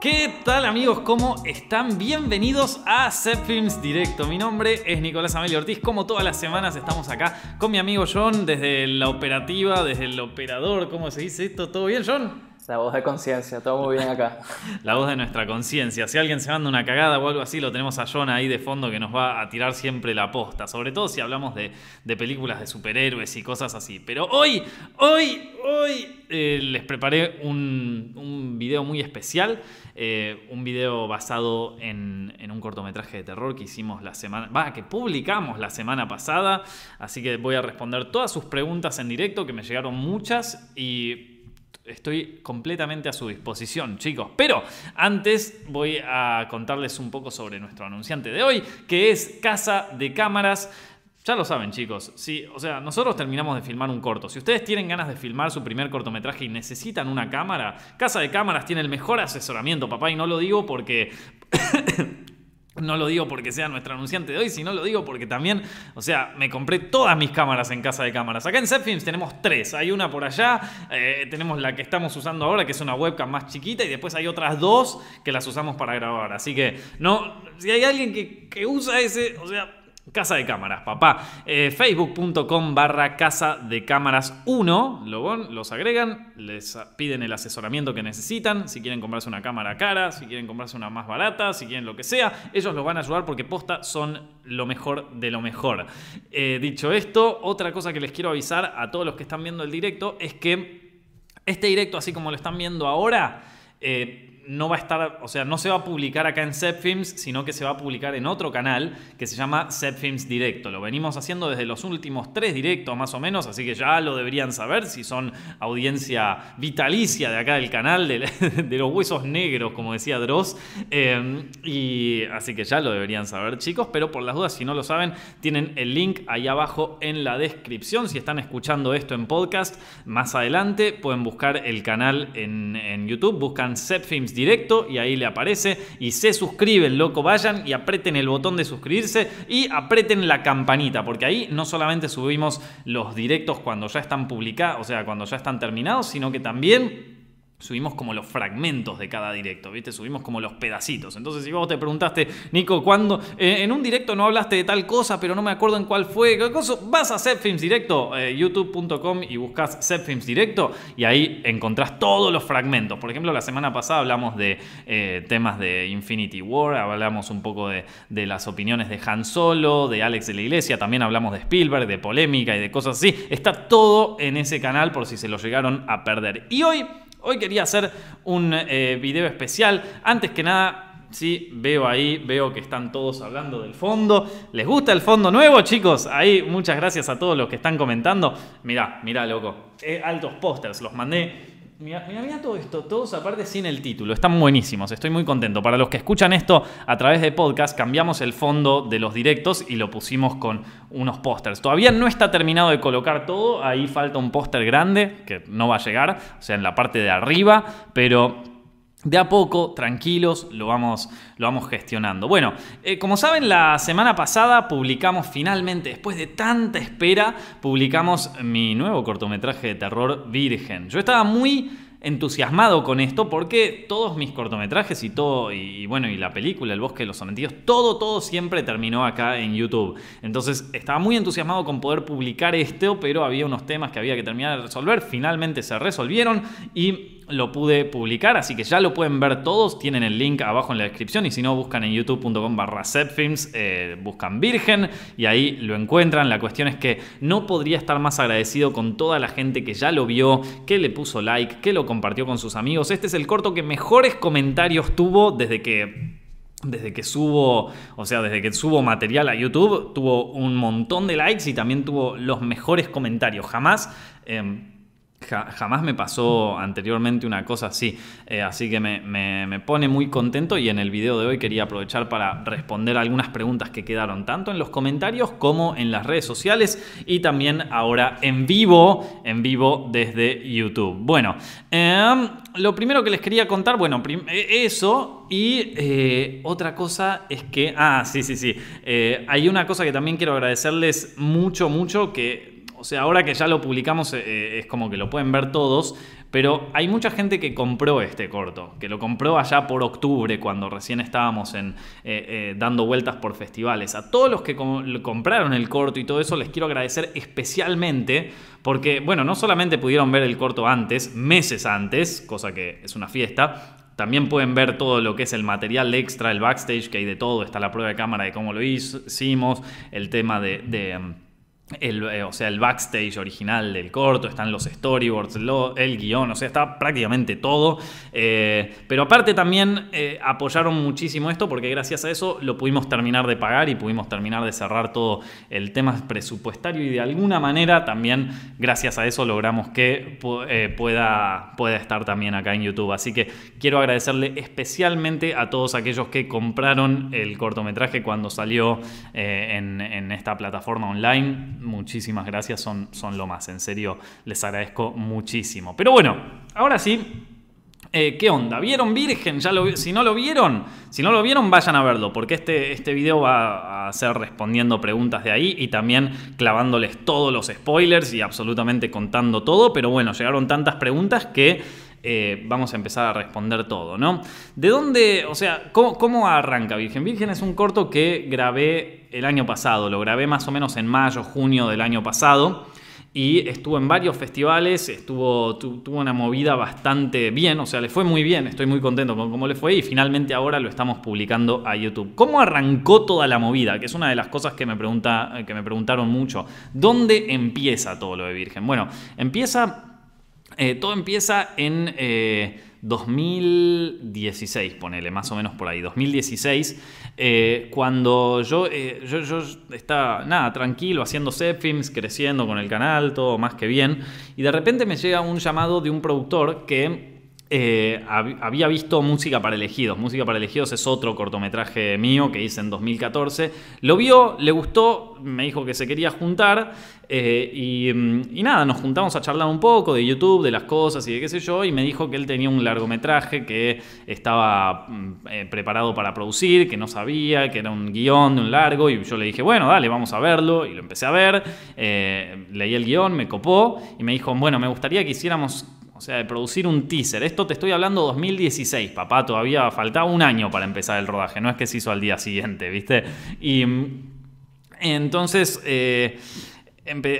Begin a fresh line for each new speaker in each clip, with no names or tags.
¿Qué tal amigos? ¿Cómo están? Bienvenidos a Set Films Directo. Mi nombre es Nicolás Amelio Ortiz. Como todas las semanas estamos acá con mi amigo John desde la operativa, desde el operador. ¿Cómo se dice esto? ¿Todo bien, John?
La voz de conciencia, todo muy bien acá.
La voz de nuestra conciencia. Si alguien se manda una cagada o algo así, lo tenemos a John ahí de fondo que nos va a tirar siempre la posta. Sobre todo si hablamos de, películas de superhéroes y cosas así. Pero hoy, hoy, hoy eh, les preparé un, un, video muy especial. Eh, un video basado en, en, un cortometraje de terror que hicimos la semana. Va, que publicamos la semana pasada. Así que voy a responder todas sus preguntas en directo, que me llegaron muchas. Y estoy completamente a su disposición, chicos. Pero antes voy a contarles un poco sobre nuestro anunciante de hoy, que es Casa de Cámaras. Ya lo saben, chicos. Sí, o sea, nosotros terminamos de filmar un corto. Si ustedes tienen ganas de filmar su primer cortometraje y necesitan una cámara, Casa de Cámaras tiene el mejor asesoramiento, papá, y no lo digo porque no lo digo porque sea nuestro anunciante de hoy, sino lo digo porque también, o sea, me compré todas mis cámaras en casa de cámaras. Acá en Zepfilms tenemos tres. Hay una por allá, eh, tenemos la que estamos usando ahora, que es una webcam más chiquita, y después hay otras dos que las usamos para grabar. Así que, no, si hay alguien que, que usa ese, o sea, Casa de cámaras, papá. Eh, Facebook.com barra Casa de Cámaras 1. los agregan, les piden el asesoramiento que necesitan. Si quieren comprarse una cámara cara, si quieren comprarse una más barata, si quieren lo que sea, ellos los van a ayudar porque posta son lo mejor de lo mejor. Eh, dicho esto, otra cosa que les quiero avisar a todos los que están viendo el directo es que este directo, así como lo están viendo ahora, eh, no va a estar, o sea, no se va a publicar acá en Films, sino que se va a publicar en otro canal que se llama Films Directo. Lo venimos haciendo desde los últimos tres directos más o menos, así que ya lo deberían saber si son audiencia vitalicia de acá del canal, de, los huesos negros, como decía Dross. Em, y así que ya lo deberían saber, chicos, pero por las dudas, si no lo saben, tienen el link ahí abajo en la descripción. Si están escuchando esto en podcast, más adelante pueden buscar el canal en, YouTube, buscan Films directo y ahí le aparece y se suscriben, loco, vayan y aprieten el botón de suscribirse y aprieten la campanita, porque ahí no solamente subimos los directos cuando ya están publicados, o sea, cuando ya están terminados, sino que también subimos como los fragmentos de cada directo, ¿viste? Subimos como los pedacitos. Entonces, si vos te preguntaste, Nico, ¿cuándo? Eh, en un directo no hablaste de tal cosa, pero no me acuerdo en cuál fue. ¿Qué cosa? Vas a Films Directo, eh, youtube.com y buscas Films Directo y ahí encontrás todos los fragmentos. Por ejemplo, la semana pasada hablamos de eh, temas de Infinity War, hablamos un poco de, de las opiniones de Han Solo, de Alex de la Iglesia, también hablamos de Spielberg, de polémica y de cosas así. Está todo en ese canal por si se lo llegaron a perder. Y hoy Hoy quería hacer un eh, video especial. Antes que nada, sí, veo ahí, veo que están todos hablando del fondo. ¿Les gusta el fondo nuevo, chicos? Ahí, muchas gracias a todos los que están comentando. Mirá, mirá, loco. Eh, altos pósters, los mandé Mira, mira, todo esto, todos aparte sin el título, están buenísimos, estoy muy contento. Para los que escuchan esto a través de podcast, cambiamos el fondo de los directos y lo pusimos con unos pósters. Todavía no está terminado de colocar todo, ahí falta un póster grande que no va a llegar, o sea, en la parte de arriba, pero de a poco, tranquilos, lo vamos, lo vamos gestionando. Bueno, eh, como saben, la semana pasada publicamos finalmente, después de tanta espera, publicamos mi nuevo cortometraje de terror Virgen. Yo estaba muy entusiasmado con esto porque todos mis cortometrajes y todo, y, bueno, y la película, El bosque de los sometidos, todo, todo siempre terminó acá en YouTube. Entonces estaba muy entusiasmado con poder publicar esto, pero había unos temas que había que terminar de resolver, finalmente se resolvieron y lo pude publicar, así que ya lo pueden ver todos, tienen el link abajo en la descripción y si no buscan en youtube.com barra setfilms, eh, buscan Virgen y ahí lo encuentran. La cuestión es que no podría estar más agradecido con toda la gente que ya lo vio, que le puso like, que lo compartió con sus amigos. Este es el corto que mejores comentarios tuvo desde que desde que subo, o sea, desde que subo material a YouTube, tuvo un montón de likes y también tuvo los mejores comentarios. Jamás jamás me pasó anteriormente una cosa así, eh, así que me, pone muy contento y en el video de hoy quería aprovechar para responder algunas preguntas que quedaron tanto en los comentarios como en las redes sociales y también ahora en vivo, en vivo desde YouTube. Bueno, em, lo primero que les quería contar, bueno, e, eso y eh, otra cosa es que, ah, sí, sí, sí, eh, hay una cosa que también quiero agradecerles mucho, mucho que o sea, ahora que ya lo publicamos eh, es como que lo pueden ver todos, pero hay mucha gente que compró este corto, que lo compró allá por octubre, cuando recién estábamos en, eh, eh, dando vueltas por festivales. A todos los que compraron el corto y todo eso les quiero agradecer especialmente porque, bueno, no solamente pudieron ver el corto antes, meses antes, cosa que es una fiesta, también pueden ver todo lo que es el material extra, el backstage, que hay de todo. Está la prueba de cámara de cómo lo hicimos, el tema de el, eh, o sea, el backstage original del corto, están los storyboards, el guion, o sea, está prácticamente todo. Eh, pero aparte también eh, apoyaron muchísimo esto porque gracias a eso lo pudimos terminar de pagar y pudimos terminar de cerrar todo el tema presupuestario y de alguna manera también gracias a eso logramos que pueda, pueda estar también acá en YouTube. Así que quiero agradecerle especialmente a todos aquellos que compraron el cortometraje cuando salió en, en esta plataforma online muchísimas gracias, son, son lo más, en serio, les agradezco muchísimo. Pero bueno, ahora sí, eh, ¿Qué onda? ¿Vieron Virgen? ¿Ya lo, si no lo vieron, si no lo vieron, vayan a verlo, porque este, este video va a ser respondiendo preguntas de ahí y también clavándoles todos los spoilers y absolutamente contando todo. Pero bueno, llegaron tantas preguntas que eh, vamos a empezar a responder todo, ¿no? ¿De dónde, o sea, cómo, arranca Virgen? Virgen es un corto que grabé el año pasado, lo grabé más o menos en mayo, junio del año pasado y estuvo en varios festivales, estuvo, tuvo una movida bastante bien, o sea, le fue muy bien, estoy muy contento con cómo le fue y finalmente ahora lo estamos publicando a YouTube. ¿Cómo arrancó toda la movida? Que es una de las cosas que me, pregunta, que me preguntaron mucho. ¿Dónde empieza todo lo de Virgen? Bueno, empieza, eh, todo empieza en... Eh, 2016, ponele, más o menos por ahí, 2016, eh, cuando yo, eh, yo, yo, estaba, nada, tranquilo, haciendo films, creciendo con el canal, todo más que bien, y de repente me llega un llamado de un productor que eh, había visto Música para Elegidos. Música para Elegidos es otro cortometraje mío que hice en 2014. Lo vio, le gustó, me dijo que se quería juntar eh, mm, y, nada, nos juntamos a charlar un poco de YouTube, de las cosas y de qué sé yo, y me dijo que él tenía un largometraje que estaba mm, eh, preparado para producir, que no sabía, que era un guion de un largo, y yo le dije, bueno, dale, vamos a verlo, y lo empecé a ver, leí el guion, me copó, y me dijo, bueno, me gustaría que hiciéramos o sea, de producir un teaser. Esto te estoy hablando 2016, papá. Todavía faltaba un año para empezar el rodaje. No es que se hizo al día siguiente, ¿viste? Y entonces, eh,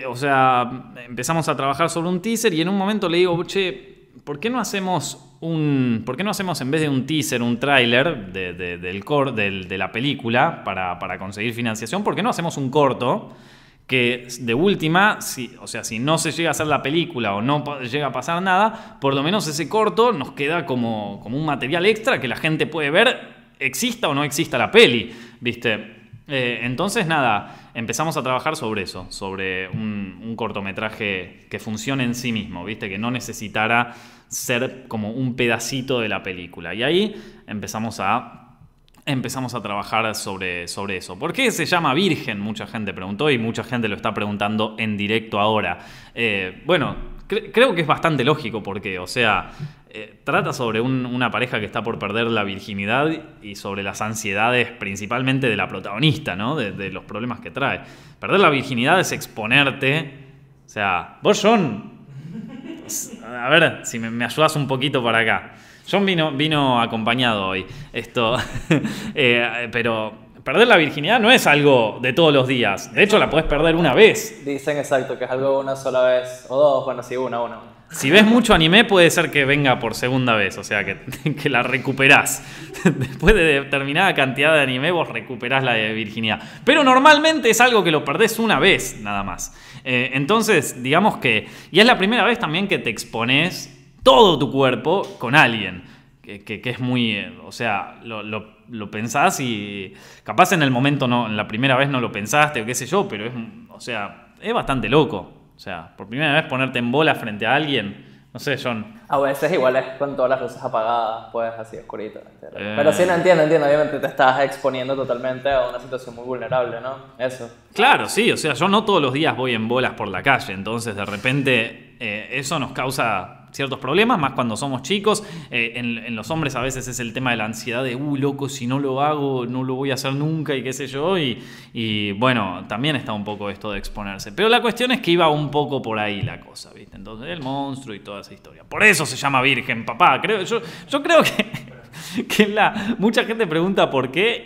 o sea, empezamos a trabajar sobre un teaser y en un momento le digo, che, ¿por qué no hacemos un. ¿Por qué no hacemos en vez de un teaser, un tráiler del, core, de la película para, para conseguir financiación? ¿Por qué no hacemos un corto? Que de última, o sea, si no se llega a hacer la película o no llega a pasar nada, por lo menos ese corto nos queda como, como un material extra que la gente puede ver, exista o no exista la peli, ¿viste? Eh, entonces, nada, empezamos a trabajar sobre eso, sobre un, un, cortometraje que funcione en sí mismo, ¿viste? Que no necesitara ser como un pedacito de la película. Y ahí empezamos a empezamos a trabajar sobre, sobre eso. ¿Por qué se llama Virgen? Mucha gente preguntó y mucha gente lo está preguntando en directo ahora. Eh, bueno, creo que es bastante lógico porque, o sea, eh, trata sobre una pareja que está por perder la virginidad y sobre las ansiedades principalmente de la protagonista, ¿no? De, los problemas que trae. Perder la virginidad es exponerte. O sea, vos, John, a ver si me, me ayudas un poquito para acá. John vino, vino acompañado hoy. Esto. Eh, pero perder la virginidad no es algo de todos los días. De hecho, la puedes perder una vez.
Dicen exacto, que es algo una sola vez. O dos, bueno, sí, una, una.
Si ves mucho anime, puede ser que venga por segunda vez, o sea, que, que la recuperás. Después de determinada cantidad de anime, vos recuperás la virginidad. Pero normalmente es algo que lo perdés una vez, nada más. Eh, entonces, digamos que. Y es la primera vez también que te expones todo tu cuerpo con alguien. Que, es muy, eh, o sea, lo, lo, pensás y capaz en el momento no, en la primera vez no lo pensaste o qué sé yo, pero es, o sea, es bastante loco. O sea, por primera vez ponerte en bola frente a alguien, no sé, John.
A veces igual es con todas las luces apagadas, pues así oscurito. Eh. Pero sí, no entiendo, entiendo. Obviamente te estás exponiendo totalmente a una situación muy vulnerable, ¿no? Eso.
Claro, sí. O sea, yo no todos los días voy en bolas por la calle. Entonces, de repente, eh, eso nos causa ciertos problemas, más cuando somos chicos. Eh, en, los hombres a veces es el tema de la ansiedad de, uh, loco, si no lo hago, no lo voy a hacer nunca y qué sé yo. Y, bueno, también está un poco esto de exponerse. Pero la cuestión es que iba un poco por ahí la cosa, ¿viste? Entonces, el monstruo y toda esa historia. Por eso se llama Virgen, papá. Creo, yo, yo creo que que la, mucha gente pregunta por qué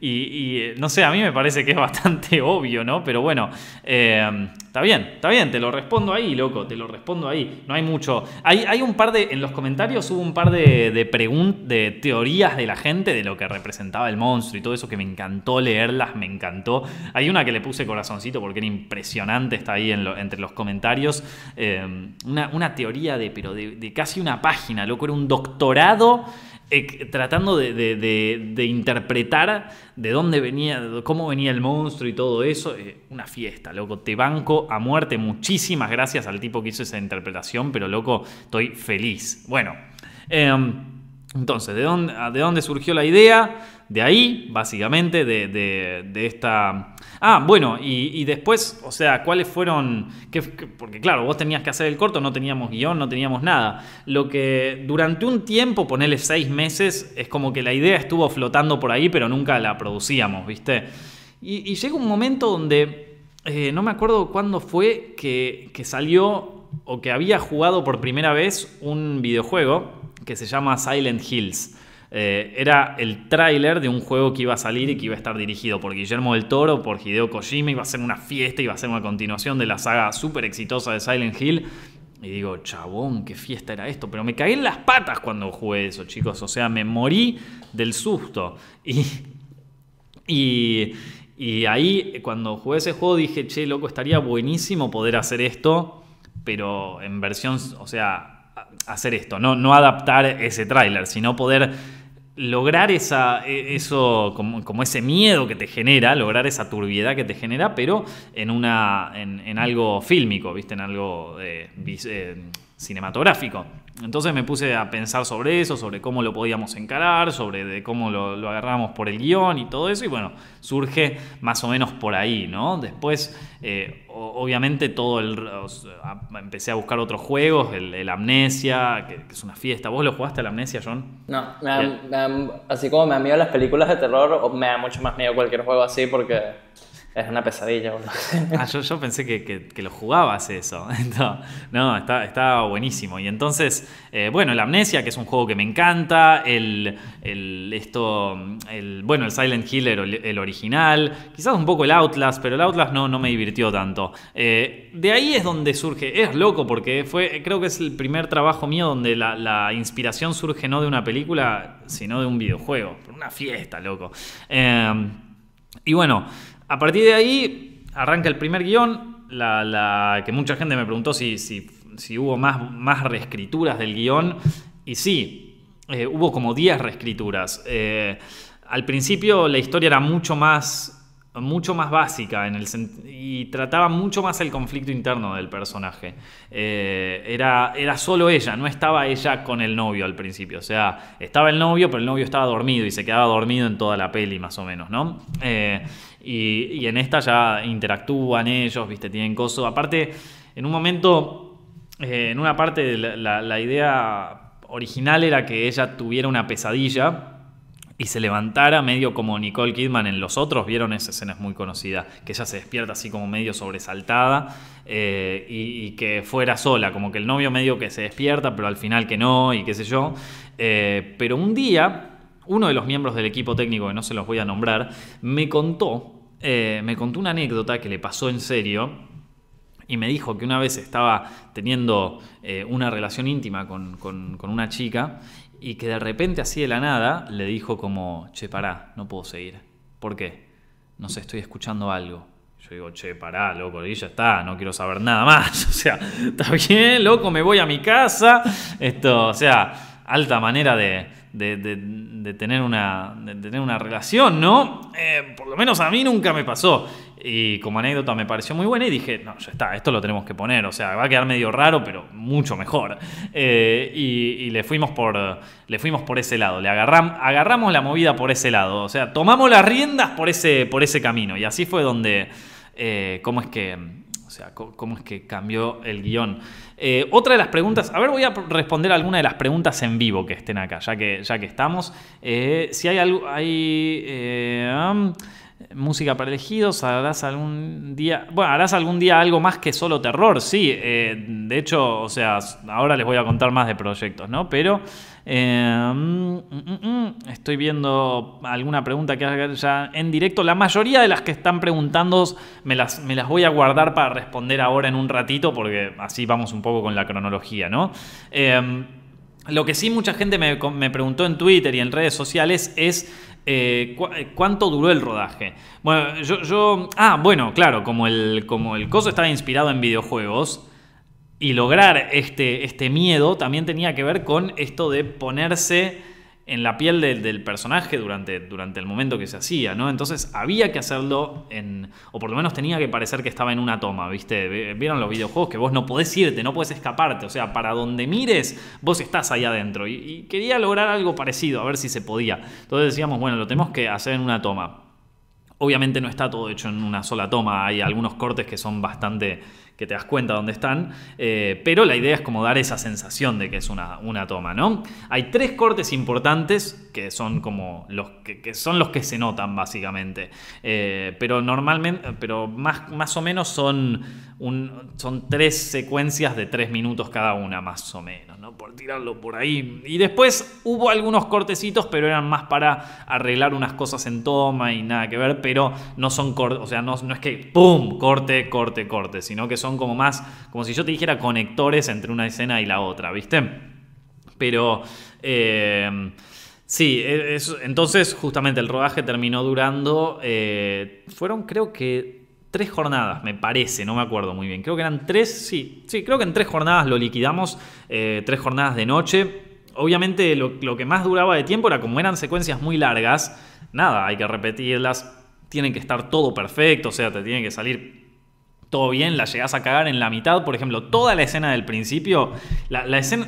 y, no sé, a mí me parece que es bastante obvio, ¿no? Pero bueno, eh, está bien, está bien, te lo respondo ahí, loco, te lo respondo ahí. No hay mucho. Hay, hay un par de, en los comentarios hubo un par de, de, de teorías de la gente de lo que representaba el monstruo y todo eso que me encantó leerlas, me encantó. Hay una que le puse corazoncito porque era impresionante, está ahí entre los comentarios. Eh, una, teoría de, pero de, de casi una página, loco, era un doctorado tratando de, interpretar de dónde venía, cómo venía el monstruo y todo eso. Eh, una fiesta, loco. Te banco a muerte. Muchísimas gracias al tipo que hizo esa interpretación, pero loco, estoy feliz. Bueno, em, entonces, ¿de dónde, ¿de dónde surgió la idea? De ahí, básicamente, de, esta... Ah, bueno, y, después, o sea, ¿cuáles fueron...? porque claro, vos tenías que hacer el corto, no teníamos guion, no teníamos nada. Lo que durante un tiempo, ponerle seis meses, es como que la idea estuvo flotando por ahí, pero nunca la producíamos, ¿viste? Y, llega un momento donde, eh, no me acuerdo cuándo fue que salió o que había jugado por primera vez un videojuego que se llama Silent Hills. Eh, era el tráiler de un juego que iba a salir y que iba a estar dirigido por Guillermo del Toro, por Hideo Kojima, iba a ser una fiesta, iba a ser una continuación de la saga súper exitosa de Silent Hill. Y digo, chabón, qué fiesta era esto. Pero me caí en las patas cuando jugué eso, chicos. O sea, me morí del susto. Y, y, y ahí, cuando jugué ese juego, dije, che, loco, estaría buenísimo poder hacer esto, pero en versión, o sea, hacer esto, no, no adaptar ese tráiler, sino poder lograr esa, e, eso, como, ese miedo que te genera, lograr esa turbiedad que te genera, pero en, una, en, algo fílmico, ¿viste? En algo eh, cinematográfico. Entonces me puse a pensar sobre eso, sobre cómo lo podíamos encarar, sobre de cómo lo, lo agarramos por el guion y todo eso, y bueno, surge más o menos por ahí, ¿no? Después, eh, obviamente, todo el. empecé a buscar otros juegos, el, Amnesia, que, es una fiesta. ¿Vos lo jugaste al Amnesia, John?
No, así como me han miedo las películas de terror, me da mucho más miedo cualquier juego así porque es una pesadilla.
ah, yo, pensé que, lo jugabas eso. no, está, está, buenísimo. Y entonces, eh, bueno, el Amnesia, que es un juego que me encanta. El, esto, el, bueno, el Silent Hill, el, original. Quizás un poco el Outlast, pero el Outlast no, no me divirtió tanto. Eh, de ahí es donde surge. Es loco porque fue, creo que es el primer trabajo mío donde la, la inspiración surge no de una película, sino de un videojuego. Una fiesta, loco. Eh, y bueno. A partir de ahí arranca el primer guion, la, que mucha gente me preguntó si, hubo más, reescrituras del guion. Y sí, eh, hubo como 10 reescrituras. Eh, al principio la historia era mucho más mucho más básica y trataba mucho más el conflicto interno del personaje. Eh, era, solo ella, no estaba ella con el novio al principio. O sea, estaba el novio, pero el novio estaba dormido y se quedaba dormido en toda la peli, más o menos, ¿no? Y, en esta ya interactúan ellos, ¿viste? Tienen coso. Aparte, en un momento, eh, en una parte, la, idea original era que ella tuviera una pesadilla y se levantara medio como Nicole Kidman en Los Otros, vieron esa escena es muy conocida, que ella se despierta así como medio sobresaltada eh, y, que fuera sola, como que el novio medio que se despierta, pero al final que no y qué sé yo. Eh, pero un día, uno de los miembros del equipo técnico, que no se los voy a nombrar, me contó, eh, me contó una anécdota que le pasó en serio. Y me dijo que una vez estaba teniendo una relación íntima con, con, con una chica y que de repente así de la nada le dijo como, che, pará, no puedo seguir. ¿Por qué? No sé, estoy escuchando algo. Yo digo, che, pará, loco, y ya está, no quiero saber nada más. O sea, está bien, loco, me voy a mi casa. Esto, o sea, alta manera de, de, tener, una, de tener una relación, ¿no? Eh, por lo menos a mí nunca me pasó. Y como anécdota me pareció muy buena y dije, no, ya está, esto lo tenemos que poner. O sea, va a quedar medio raro, pero mucho mejor. Eh, y, le, fuimos por, le fuimos por ese lado. Le agarram, agarramos la movida por ese lado. O sea, tomamos las riendas por ese, por ese camino. Y así fue donde, eh, ¿cómo es que sea, cómo es que cambió el guion. Eh, otra de las preguntas, a ver, voy a responder alguna de las preguntas en vivo que estén acá, ya que, ya que estamos. Eh, si hay algo, hay... Um, música para elegidos, harás algún día, bueno, harás algún día algo más que solo terror, sí, eh, de hecho, o sea, ahora les voy a contar más de proyectos, ¿no? Pero eh, mm, mm, mm, estoy viendo alguna pregunta que haga ya en directo, la mayoría de las que están preguntando me las, me las voy a guardar para responder ahora en un ratito, porque así vamos un poco con la cronología, ¿no? Eh, lo que sí mucha gente me, me preguntó en Twitter y en redes sociales es eh, eh, ¿Cuánto duró el rodaje? Bueno, yo, Ah, bueno, claro, como el, como el coso estaba inspirado en videojuegos y lograr este, este miedo también tenía que ver con esto de ponerse en la piel del personaje durante, durante el momento que se hacía, ¿no? Entonces había que hacerlo en. O por lo menos tenía que parecer que estaba en una toma, ¿viste? Vieron los videojuegos que vos no podés irte, no podés escaparte. O sea, para donde mires, vos estás ahí adentro. Y, y quería lograr algo parecido, a ver si se podía. Entonces decíamos, bueno, lo tenemos que hacer en una toma. Obviamente no está todo hecho en una sola toma, hay algunos cortes que son bastante que te das cuenta dónde están, eh, pero la idea es como dar esa sensación de que es una, una toma, ¿no? Hay tres cortes importantes que son como los que, son los que se notan básicamente, eh, pero normalmente, pero más, más o menos son, son tres secuencias de tres minutos cada una, más o menos, ¿no? Por tirarlo por ahí. Y después hubo algunos cortecitos, pero eran más para arreglar unas cosas en toma y nada que ver, pero no son cortes, o sea, no, no es que ¡pum! corte, corte, corte, sino que son como más, como si yo te dijera conectores entre una escena y la otra, ¿viste? Pero... Eh, sí, e, entonces justamente el rodaje terminó durando, eh, fueron creo que tres jornadas, me parece, no me acuerdo muy bien. Creo que eran tres, sí, sí, creo que en tres jornadas lo liquidamos, eh, tres jornadas de noche. Obviamente lo, lo, que más duraba de tiempo era como eran secuencias muy largas, nada, hay que repetirlas, tienen que estar todo perfecto, o sea, te tiene que salir todo bien, la llegás a cagar en la mitad, por ejemplo, toda la escena del principio,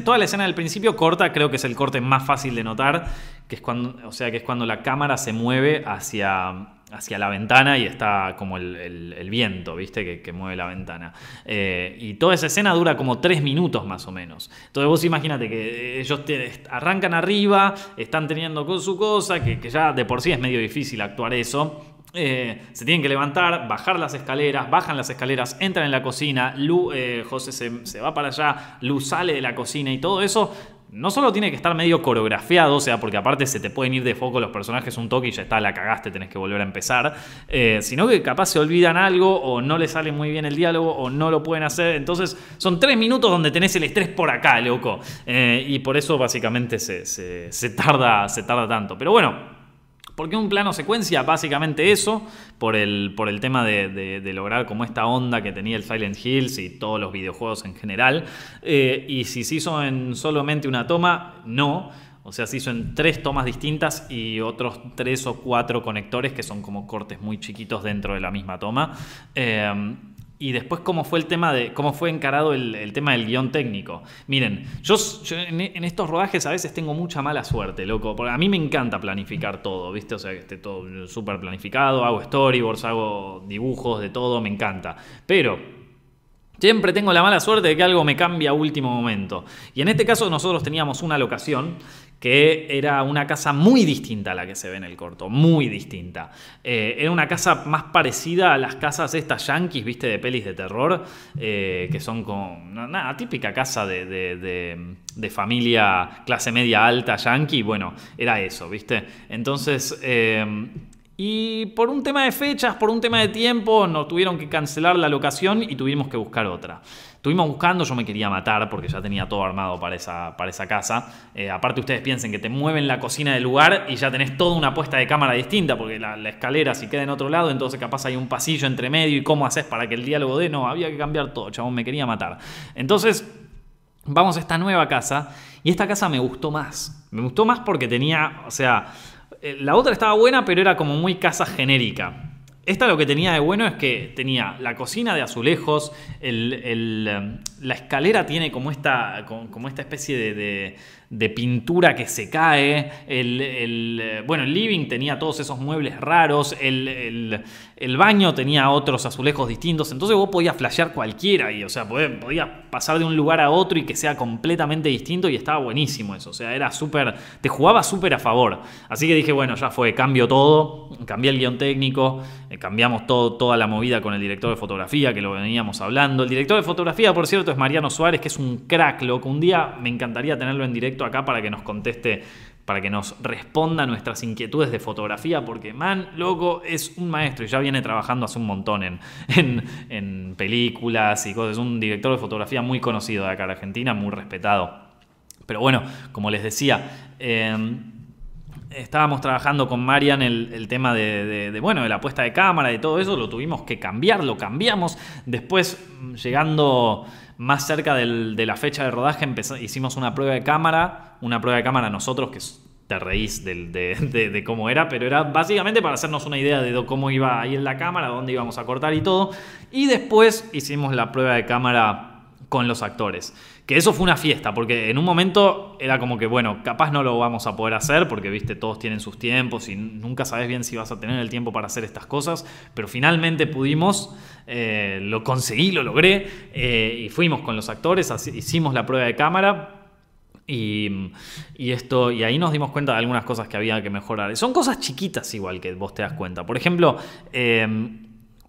toda la escena del principio corta, creo que es el corte más fácil de notar, que es cuando, o sea, que es cuando la cámara se mueve hacia, hacia la ventana y está como el, viento, ¿viste? Que, mueve la ventana. Eh, y toda esa escena dura como tres minutos más o menos. Entonces vos imagínate que ellos arrancan arriba, están teniendo su cosa, que, que ya de por sí es medio difícil actuar eso. Eh, se tienen que levantar, bajar las escaleras, bajan las escaleras, entran en la cocina, Lu, eh, José se, va para allá, Lu sale de la cocina y todo eso. No solo tiene que estar medio coreografiado, o sea, porque aparte se te pueden ir de foco los personajes un toque y ya está, la cagaste, tenés que volver a empezar, eh, sino que capaz se olvidan algo o no le sale muy bien el diálogo o no lo pueden hacer. Entonces son tres minutos donde tenés el estrés por acá, loco. y por eso básicamente se, tarda, se tarda tanto. Pero bueno, ¿Por qué un plano secuencia? Básicamente eso, por el, por el tema de, lograr como esta onda que tenía el Silent Hills y todos los videojuegos en general. Eh, y si se hizo en solamente una toma, no. O sea, se hizo en tres tomas distintas y otros tres o cuatro conectores que son como cortes muy chiquitos dentro de la misma toma. Eh, y después cómo fue el tema de cómo fue encarado el, tema del guion técnico. Miren, yo, en, estos rodajes a veces tengo mucha mala suerte, loco, porque a mí me encanta planificar todo, ¿viste? O sea, que esté todo súper planificado, hago storyboards, hago dibujos de todo, me encanta. Pero siempre tengo la mala suerte de que algo me cambie a último momento. Y en este caso nosotros teníamos una locación que era una casa muy distinta a la que se ve en el corto, muy distinta. Eh, era una casa más parecida a las casas estas yankees, viste, de pelis de terror, eh, que son como una, típica casa de, familia clase media alta yankee, bueno, era eso, viste. Entonces... Eh, y por un tema de fechas, por un tema de tiempo, nos tuvieron que cancelar la locación y tuvimos que buscar otra. Estuvimos buscando, yo me quería matar porque ya tenía todo armado para esa, para esa casa. Eh, aparte ustedes piensen que te mueven la cocina del lugar y ya tenés toda una puesta de cámara distinta porque la, escalera si queda en otro lado, entonces capaz hay un pasillo entre medio y cómo haces para que el diálogo dé. No, había que cambiar todo, chabón, me quería matar. Entonces vamos a esta nueva casa y esta casa me gustó más. Me gustó más porque tenía, o sea, la otra estaba buena pero era como muy casa genérica. esta lo que tenía de bueno es que tenía la cocina de azulejos, el, la escalera tiene como esta, como esta especie de pintura que se cae. El, bueno, el living tenía todos esos muebles raros. El, baño tenía otros azulejos distintos. Entonces vos podías flashear cualquiera y, o sea, podías pasar de un lugar a otro y que sea completamente distinto y estaba buenísimo eso. O sea, era súper. Te jugaba súper a favor. Así que dije, bueno, ya fue, cambio todo. Cambié el guion técnico. Eh, cambiamos todo, toda la movida con el director de fotografía que lo veníamos hablando. El director de fotografía, por cierto, es Mariano Suárez, que es un crack, loco. Un día me encantaría tenerlo en directo acá para que nos conteste, para que nos responda nuestras inquietudes de fotografía, porque man, loco, es un maestro y ya viene trabajando hace un montón en, en, películas y cosas. Es un director de fotografía muy conocido de acá en Argentina, muy respetado. Pero bueno, como les decía, em, estábamos trabajando con Marian el, tema de, bueno, de la puesta de cámara y todo eso, lo tuvimos que cambiar, lo cambiamos. Después, llegando más cerca de la fecha de rodaje hicimos una prueba de cámara, una prueba de cámara nosotros, que te reís de, cómo era, pero era básicamente para hacernos una idea de cómo iba a ir la cámara, dónde íbamos a cortar y todo. Y después hicimos la prueba de cámara con los actores. Que eso fue una fiesta, porque en un momento era como que, bueno, capaz no lo vamos a poder hacer, porque, viste, todos tienen sus tiempos y nunca sabes bien si vas a tener el tiempo para hacer estas cosas, pero finalmente pudimos, eh, lo conseguí, lo logré, eh, y fuimos con los actores, hicimos la prueba de cámara. Y, esto, y ahí nos dimos cuenta de algunas cosas que había que mejorar. Son cosas chiquitas igual que vos te das cuenta. Por ejemplo, eh,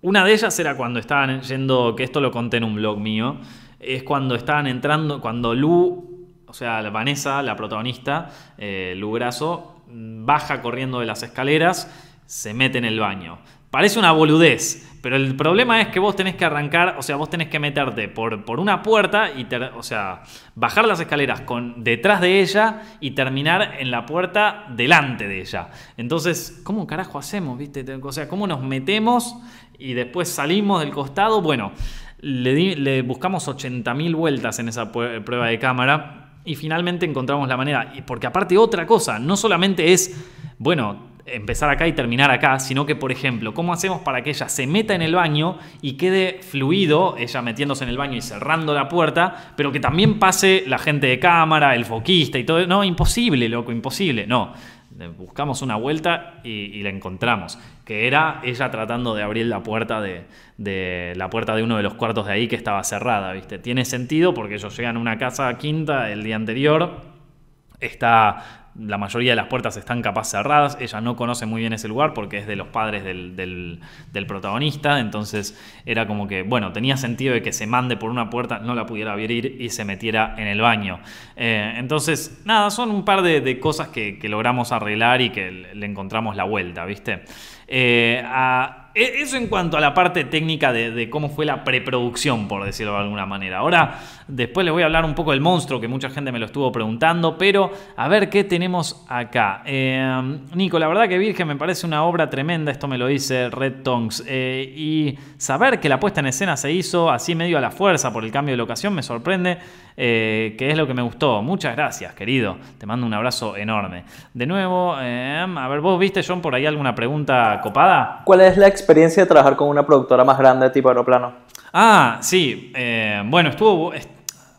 una de ellas era cuando estaban yendo, que esto lo conté en un blog mío, es cuando estaban entrando, cuando Lu, o sea, Vanessa, la protagonista, eh, Lu Grasso, baja corriendo de las escaleras, se mete en el baño. Parece una boludez, pero el problema es que vos tenés que arrancar, o sea, vos tenés que meterte por, por una puerta y, o sea, bajar las escaleras con, detrás de ella y terminar en la puerta delante de ella. Entonces, ¿cómo carajo hacemos, viste? O sea, ¿cómo nos metemos y después salimos del costado? Bueno, le, buscamos 80.000 vueltas en esa prueba de cámara y finalmente encontramos la manera. Porque aparte otra cosa, no solamente es, bueno, empezar acá y terminar acá, sino que, por ejemplo, ¿cómo hacemos para que ella se meta en el baño y quede fluido, ella metiéndose en el baño y cerrando la puerta, pero que también pase la gente de cámara, el foquista y todo? No, imposible, loco, imposible. No, buscamos una vuelta y, la encontramos, que era ella tratando de abrir la puerta de, de, la puerta de uno de los cuartos de ahí que estaba cerrada, ¿viste? Tiene sentido porque ellos llegan a una casa quinta el día anterior, está la mayoría de las puertas están capaz cerradas. Ella no conoce muy bien ese lugar porque es de los padres del, protagonista. Entonces era como que, bueno, tenía sentido de que se mande por una puerta, no la pudiera abrir y se metiera en el baño. Eh, entonces, nada, son un par de, cosas que, logramos arreglar y que le, encontramos la vuelta, ¿viste? Eh, e, eso en cuanto a la parte técnica de, cómo fue la preproducción, por decirlo de alguna manera. Ahora, después les voy a hablar un poco del monstruo, que mucha gente me lo estuvo preguntando, pero a ver qué tenemos acá. Eh, Nico, la verdad que Virgen me parece una obra tremenda, esto me lo dice Red Tongues. Eh, y saber que la puesta en escena se hizo así medio a la fuerza por el cambio de locación me sorprende, eh, que es lo que me gustó. Muchas gracias, querido. Te mando un abrazo enorme. De nuevo, a ver, ¿vos viste, John, por ahí alguna pregunta copada?
¿Cuál es la experiencia de trabajar con una productora más grande tipo aeroplano?
Ah, sí. Eh, bueno, estuvo...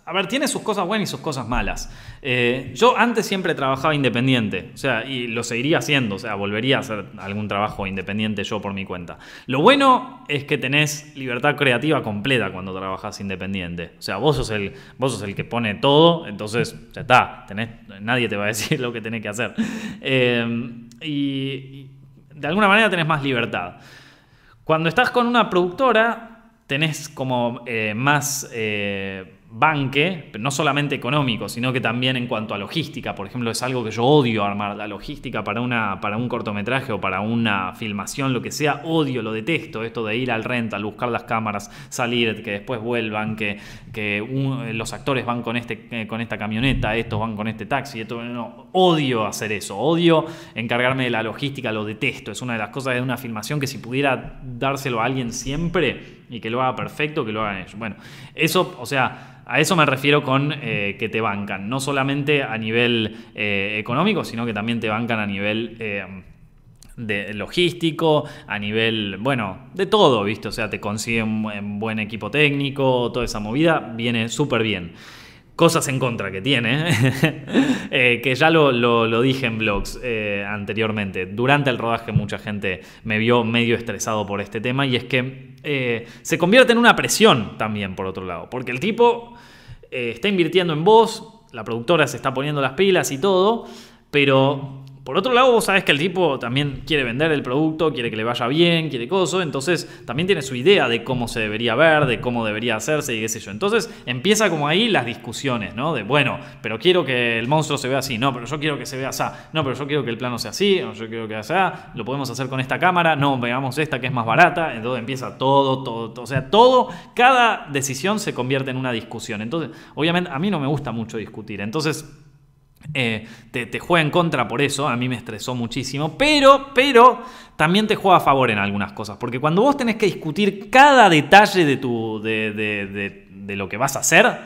A ver, tiene sus cosas buenas y sus cosas malas. Eh, yo antes siempre trabajaba independiente, o sea, y lo seguiría haciendo, o sea, volvería a hacer algún trabajo independiente yo por mi cuenta. Lo bueno es que tenés libertad creativa completa cuando trabajas independiente. O sea, vos sos el, vos sos el que pone todo, entonces ya está, tenés, nadie te va a decir lo que tenés que hacer. Eh, y de alguna manera tenés más libertad. Cuando estás con una productora, tenés como eh, más eh, banque, no solamente económico, sino que también en cuanto a logística. Por ejemplo, es algo que yo odio armar, la logística para, una, para un cortometraje o para una filmación, lo que sea, odio, lo detesto, esto de ir al rental, buscar las cámaras, salir, que después vuelvan, que, que los actores van con, este, eh, con esta camioneta, estos van con este taxi, esto, no, odio hacer eso, odio encargarme de la logística, lo detesto, es una de las cosas de una filmación que si pudiera dárselo a alguien siempre y que lo haga perfecto, que lo hagan ellos. Bueno, eso, o sea a eso me refiero con eh, que te bancan, no solamente a nivel eh, económico, sino que también te bancan a nivel... Eh, de logístico, a nivel, bueno, de todo, ¿viste? O sea, te consigue un buen equipo técnico, toda esa movida, viene súper bien. Cosas en contra que tiene, eh, que ya lo, dije en blogs eh, anteriormente. Durante el rodaje mucha gente me vio medio estresado por este tema y es que eh, se convierte en una presión también, por otro lado, porque el tipo está invirtiendo en vos, la productora se está poniendo las pilas y todo, pero por otro lado, vos sabés que el tipo también quiere vender el producto, quiere que le vaya bien, quiere cosas, entonces también tiene su idea de cómo se debería ver, de cómo debería hacerse y qué sé yo. Entonces empieza como ahí las discusiones, ¿no? De, bueno, pero quiero que el monstruo se vea así, no, pero yo quiero que se vea así, no, pero yo quiero que el plano sea así, no, yo quiero que sea, lo podemos hacer con esta cámara, no, veamos esta que es más barata, entonces empieza todo, todo, todo, o sea, todo, cada decisión se convierte en una discusión. Entonces, obviamente, a mí no me gusta mucho discutir, entonces eh, te, juega en contra por eso, a mí me estresó muchísimo, pero, pero también te juega a favor en algunas cosas, porque cuando vos tenés que discutir cada detalle de, tu, de, lo que vas a hacer,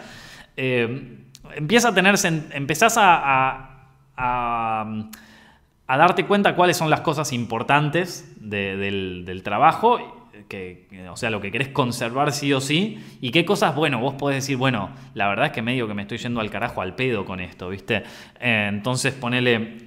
eh, empieza a tenerse, empezás a, a, darte cuenta cuáles son las cosas importantes del, del trabajo que, o sea, lo que querés conservar sí o sí, y qué cosas, bueno, vos podés decir, bueno, la verdad es que medio que me estoy yendo al carajo al pedo con esto, ¿viste? Eh, entonces ponele,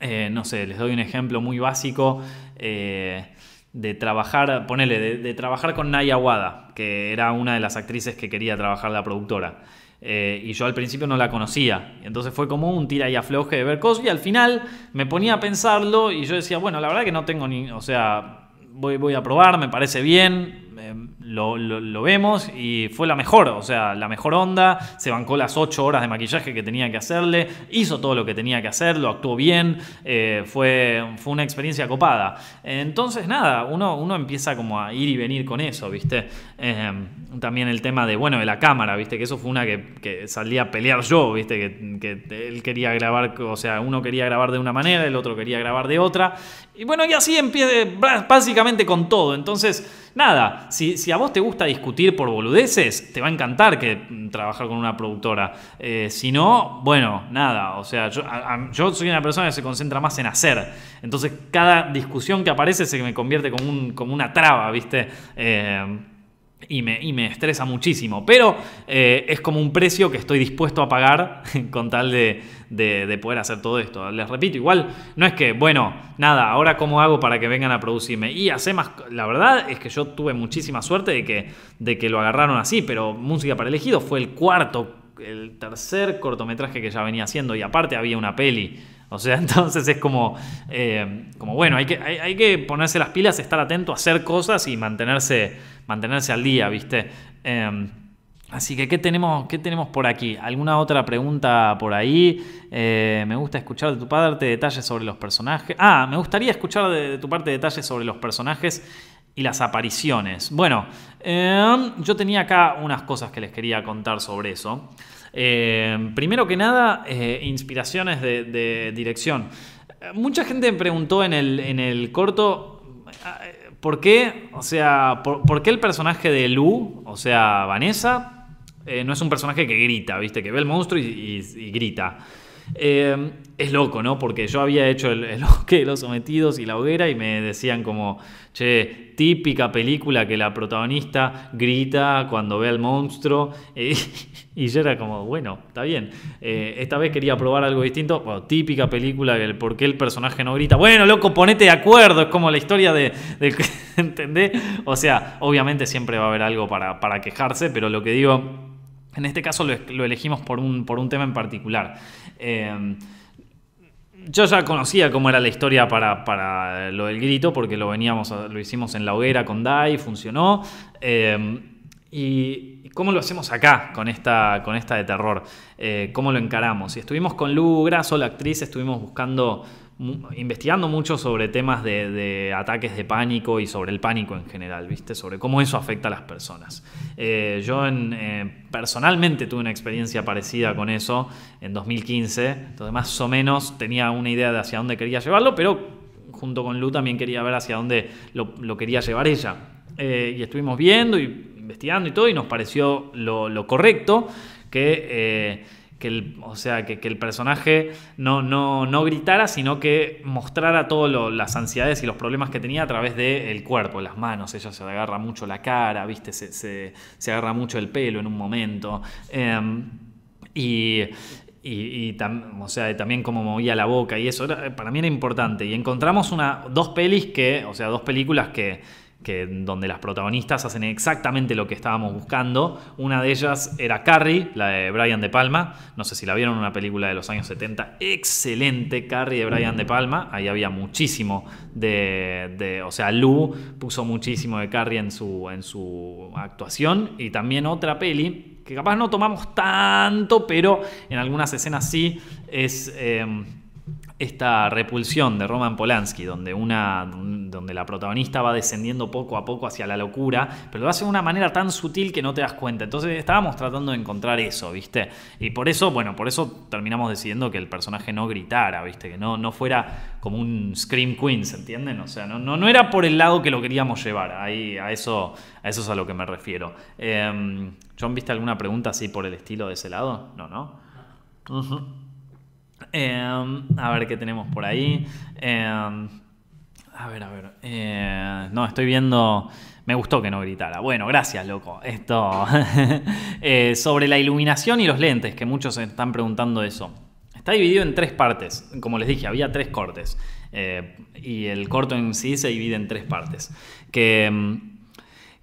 eh, no sé, les doy un ejemplo muy básico. Eh, de trabajar, ponele, de, trabajar con Naya Wada, que era una de las actrices que quería trabajar la productora. y yo al principio no la conocía. Entonces fue como un tira y afloje de ver cosas. Y al final me ponía a pensarlo y yo decía, bueno, la verdad que no tengo ni. O sea, voy, voy a probar, me parece bien, eh, lo, vemos y fue la mejor, o sea, la mejor onda, se bancó las 8 horas de maquillaje que tenía que hacerle, hizo todo lo que tenía que hacer, lo actuó bien, eh, fue, fue una experiencia copada. Entonces, nada, uno, uno empieza como a ir y venir con eso, ¿viste? Eh, también el tema de, bueno, de la cámara, ¿viste? Que eso fue una que, que salía a pelear yo, ¿viste? Que, que, él quería grabar, o sea, uno quería grabar de una manera, el otro quería grabar de otra. Y bueno, y así empieza básicamente con todo. Entonces, nada, si, a vos te gusta discutir por boludeces, te va a encantar que trabajar con una productora. Eh, si no, bueno, nada. O sea, yo, soy una persona que se concentra más en hacer. Entonces, cada discusión que aparece se me convierte como, un, como una traba, ¿viste? Eh, y me, y me, estresa muchísimo. Pero eh, es como un precio que estoy dispuesto a pagar con tal de, de, poder hacer todo esto. Les repito, igual no es que, bueno, nada, ahora cómo hago para que vengan a producirme. Y hace más. La verdad es que yo tuve muchísima suerte de que, de que lo agarraron así, pero Música para Elegido fue el cuarto, el tercer cortometraje que ya venía haciendo. Y aparte había una peli. O sea, entonces es como, eh, como bueno, hay que, hay, que ponerse las pilas, estar atento, hacer cosas y mantenerse, mantenerse al día, ¿viste? Em, así que, ¿qué tenemos, ¿qué tenemos por aquí? ¿Alguna otra pregunta por ahí? Eh, me gusta escuchar de tu parte detalles sobre los personajes. Ah, me gustaría escuchar de, tu parte detalles sobre los personajes y las apariciones. Bueno, em, yo tenía acá unas cosas que les quería contar sobre eso. Eh, primero que nada, eh, inspiraciones de, dirección. Mucha gente me preguntó en el, en el corto eh, por qué, o sea, por, qué el personaje de Lu, o sea, Vanessa, no es un personaje que grita, ¿viste? Que ve el monstruo y, grita. Es loco, ¿no? Porque yo había hecho el, el de los sometidos y la hoguera y me decían como, che, típica película que la protagonista grita cuando ve al monstruo. y yo era como, bueno, está bien. Eh, esta vez quería probar algo distinto. típica película el por qué el personaje no grita. Bueno, loco, ponete de acuerdo. Es como la historia de. ¿Entendés? O sea, obviamente siempre va a haber algo para, para quejarse, pero lo que digo. En este caso lo, elegimos por un, por un tema en particular. Eh, yo ya conocía cómo era la historia para, lo del grito, porque lo veníamos, lo hicimos en la hoguera con Dai, funcionó. Eh, y cómo lo hacemos acá con esta, con esta de terror, eh, cómo lo encaramos. Y estuvimos con Lu Grasso, la actriz, estuvimos buscando investigando mucho sobre temas de, ataques de pánico y sobre el pánico en general, ¿viste? Sobre cómo eso afecta a las personas. Eh, yo eh, personalmente tuve una experiencia parecida con eso en 2015, entonces más o menos tenía una idea de hacia dónde quería llevarlo, pero junto con Lu también quería ver hacia dónde lo, quería llevar ella. Eh, y estuvimos viendo y investigando y todo y nos pareció lo, lo correcto que que el, o sea, que, el personaje no, no, no, gritara, sino que mostrara todas las ansiedades y los problemas que tenía a través del cuerpo, las manos. Ella se agarra mucho la cara, ¿viste? Se, agarra mucho el pelo en un momento. Em, y, y, o sea, también como movía la boca y eso para mí era importante. Y encontramos una, dos pelis que, o sea, dos películas que que donde las protagonistas hacen exactamente lo que estábamos buscando. Una de ellas era Carrie, la de Brian De Palma. No sé si la vieron, una película de los años 70. Excelente Carrie de Brian De Palma. Ahí había muchísimo de, o sea, Lou puso muchísimo de Carrie en su, en su actuación. Y también otra peli que capaz no tomamos tanto, pero en algunas escenas sí es... Eh, esta repulsión de Roman Polanski, donde, una, donde la protagonista va descendiendo poco a poco hacia la locura, pero lo hace de una manera tan sutil que no te das cuenta. Entonces estábamos tratando de encontrar eso, ¿viste? Y por eso, bueno, por eso terminamos decidiendo que el personaje no gritara, ¿viste? Que no, no fuera como un Scream Queen, ¿se entienden? O sea, no, no, era por el lado que lo queríamos llevar, ahí, a, eso, a eso es a lo que me refiero. Eh, John, ¿viste alguna pregunta así por el estilo de ese lado? No, ¿no? Em, a ver qué tenemos por ahí. Em, a ver, a ver. Eh, no, estoy viendo. Me gustó que no gritara. Bueno, gracias, loco. Esto. Eh, sobre la iluminación y los lentes, que muchos están preguntando eso. Está dividido en tres partes. Como les dije, había tres cortes. Eh, y el corto en sí se divide en tres partes. Que em,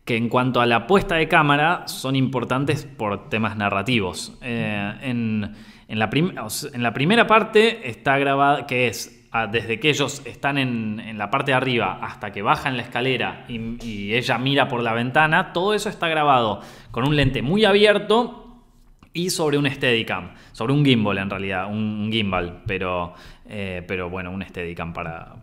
que en cuanto a la puesta de cámara son importantes por temas narrativos. en, en la, primera parte está grabada, que es ah, desde que ellos están en, la parte de arriba hasta que bajan la escalera y, ella mira por la ventana, todo eso está grabado con un lente muy abierto y sobre un Steadicam, sobre un gimbal en realidad, un, gimbal, pero, eh, pero bueno, un Steadicam para,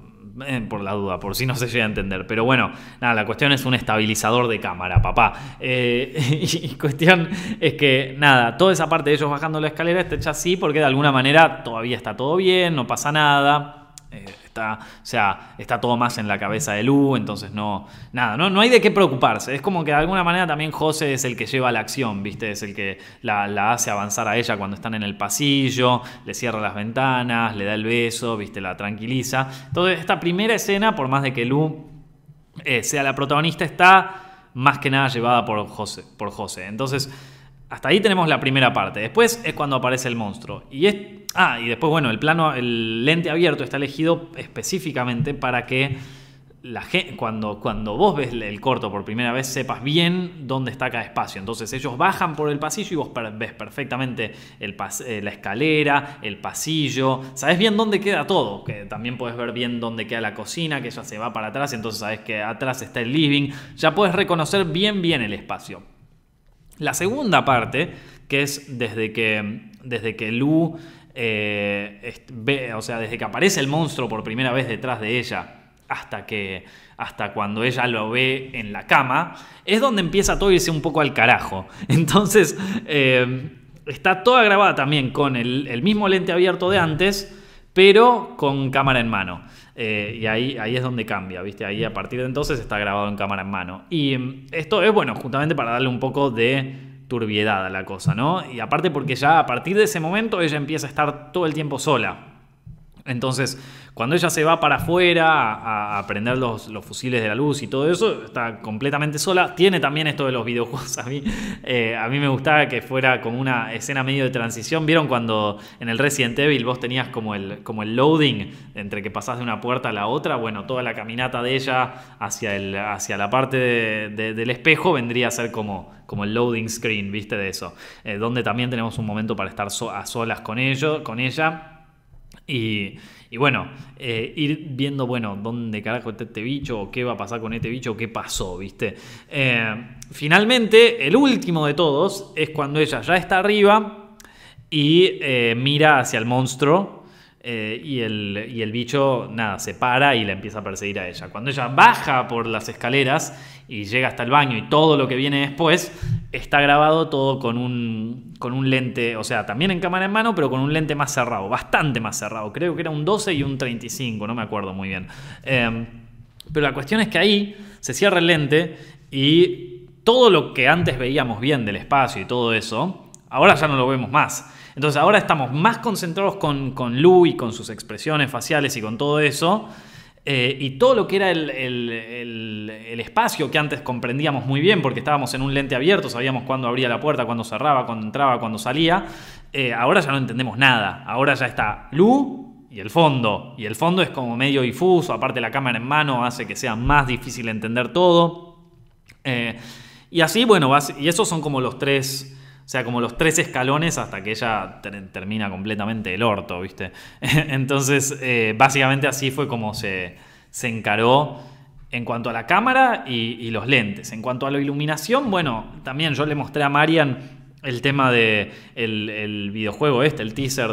eh, por la duda, por si no se llega a entender. Pero bueno, nada, la cuestión es un estabilizador de cámara, papá. Eh, y, cuestión es que, nada, toda esa parte de ellos bajando la escalera está hecha así porque de alguna manera todavía está todo bien, no pasa nada. Eh, Está, o sea, está todo más en la cabeza de Lu, entonces no, nada, no, no hay de qué preocuparse. Es como que de alguna manera también José es el que lleva la acción, ¿viste? Es el que la, hace avanzar a ella cuando están en el pasillo, le cierra las ventanas, le da el beso, ¿viste? La tranquiliza. Entonces, esta primera escena, por más de que Lu eh, sea la protagonista, está más que nada llevada por José. Por José. Entonces, hasta ahí tenemos la primera parte. Después es cuando aparece el monstruo. Y es, ah, y después, bueno, el plano, el lente abierto está elegido específicamente para que la gente, cuando, cuando vos ves el corto por primera vez, sepas bien dónde está cada espacio. Entonces ellos bajan por el pasillo y vos ves perfectamente eh, la escalera, el pasillo. Sabes bien dónde queda todo. Que también puedes ver bien dónde queda la cocina, que ella se va para atrás. Entonces sabes que atrás está el living. Ya puedes reconocer bien, bien el espacio. La segunda parte, que es desde que, desde que Lu eh, o sea, desde que aparece el monstruo por primera vez detrás de ella hasta que hasta cuando ella lo ve en la cama, es donde empieza todo irse un poco al carajo. Entonces, eh, está toda grabada también con el, mismo lente abierto de antes, pero con cámara en mano. Eh, y ahí, ahí es donde cambia, ¿viste? Ahí a partir de entonces está grabado en cámara en mano. Y mm, esto es, bueno, justamente para darle un poco de turbiedad la cosa, ¿no? Y aparte porque ya a partir de ese momento ella empieza a estar todo el tiempo sola. Entonces, cuando ella se va para afuera a, prender los, fusiles de la luz y todo eso, está completamente sola. Tiene también esto de los videojuegos. A mí, eh, a mí me gustaba que fuera como una escena medio de transición. ¿Vieron cuando en el Resident Evil vos tenías como el, como el loading entre que pasás de una puerta a la otra? Bueno, toda la caminata de ella hacia, el, hacia la parte del espejo vendría a ser como, como el loading screen, ¿viste? De eso. Eh, donde también tenemos un momento para estar a solas con, ello, con ella. Y, y bueno, eh, ir viendo, bueno, dónde carajo está este bicho, o qué va a pasar con este bicho, o qué pasó, ¿viste? Eh, finalmente, el último de todos es cuando ella ya está arriba y eh, mira hacia el monstruo. y, el, y el bicho, nada, se para y le empieza a perseguir a ella. Cuando ella baja por las escaleras y llega hasta el baño y todo lo que viene después, está grabado todo con un, con un lente, o sea, también en cámara en mano, pero con un lente más cerrado, bastante más cerrado. Creo que era un 12 y un 35, no me acuerdo muy bien. Em, pero la cuestión es que ahí se cierra el lente y todo lo que antes veíamos bien del espacio y todo eso, ahora ya no lo vemos más. Entonces ahora estamos más concentrados con, con y con sus expresiones faciales y con todo eso. Eh, y todo lo que era el, espacio que antes comprendíamos muy bien porque estábamos en un lente abierto, sabíamos cuándo abría la puerta, cuándo cerraba, cuándo entraba, cuándo salía, eh, ahora ya no entendemos nada. Ahora ya está Lu y el fondo. Y el fondo es como medio difuso, aparte la cámara en mano hace que sea más difícil entender todo. Eh, y así, bueno, y esos son como los tres o sea, como los tres escalones hasta que ella termina completamente el orto, ¿viste? Entonces, eh, básicamente así fue como se, se, encaró en cuanto a la cámara y, los lentes. En cuanto a la iluminación, bueno, también yo le mostré a Marian el tema de el, videojuego este, el teaser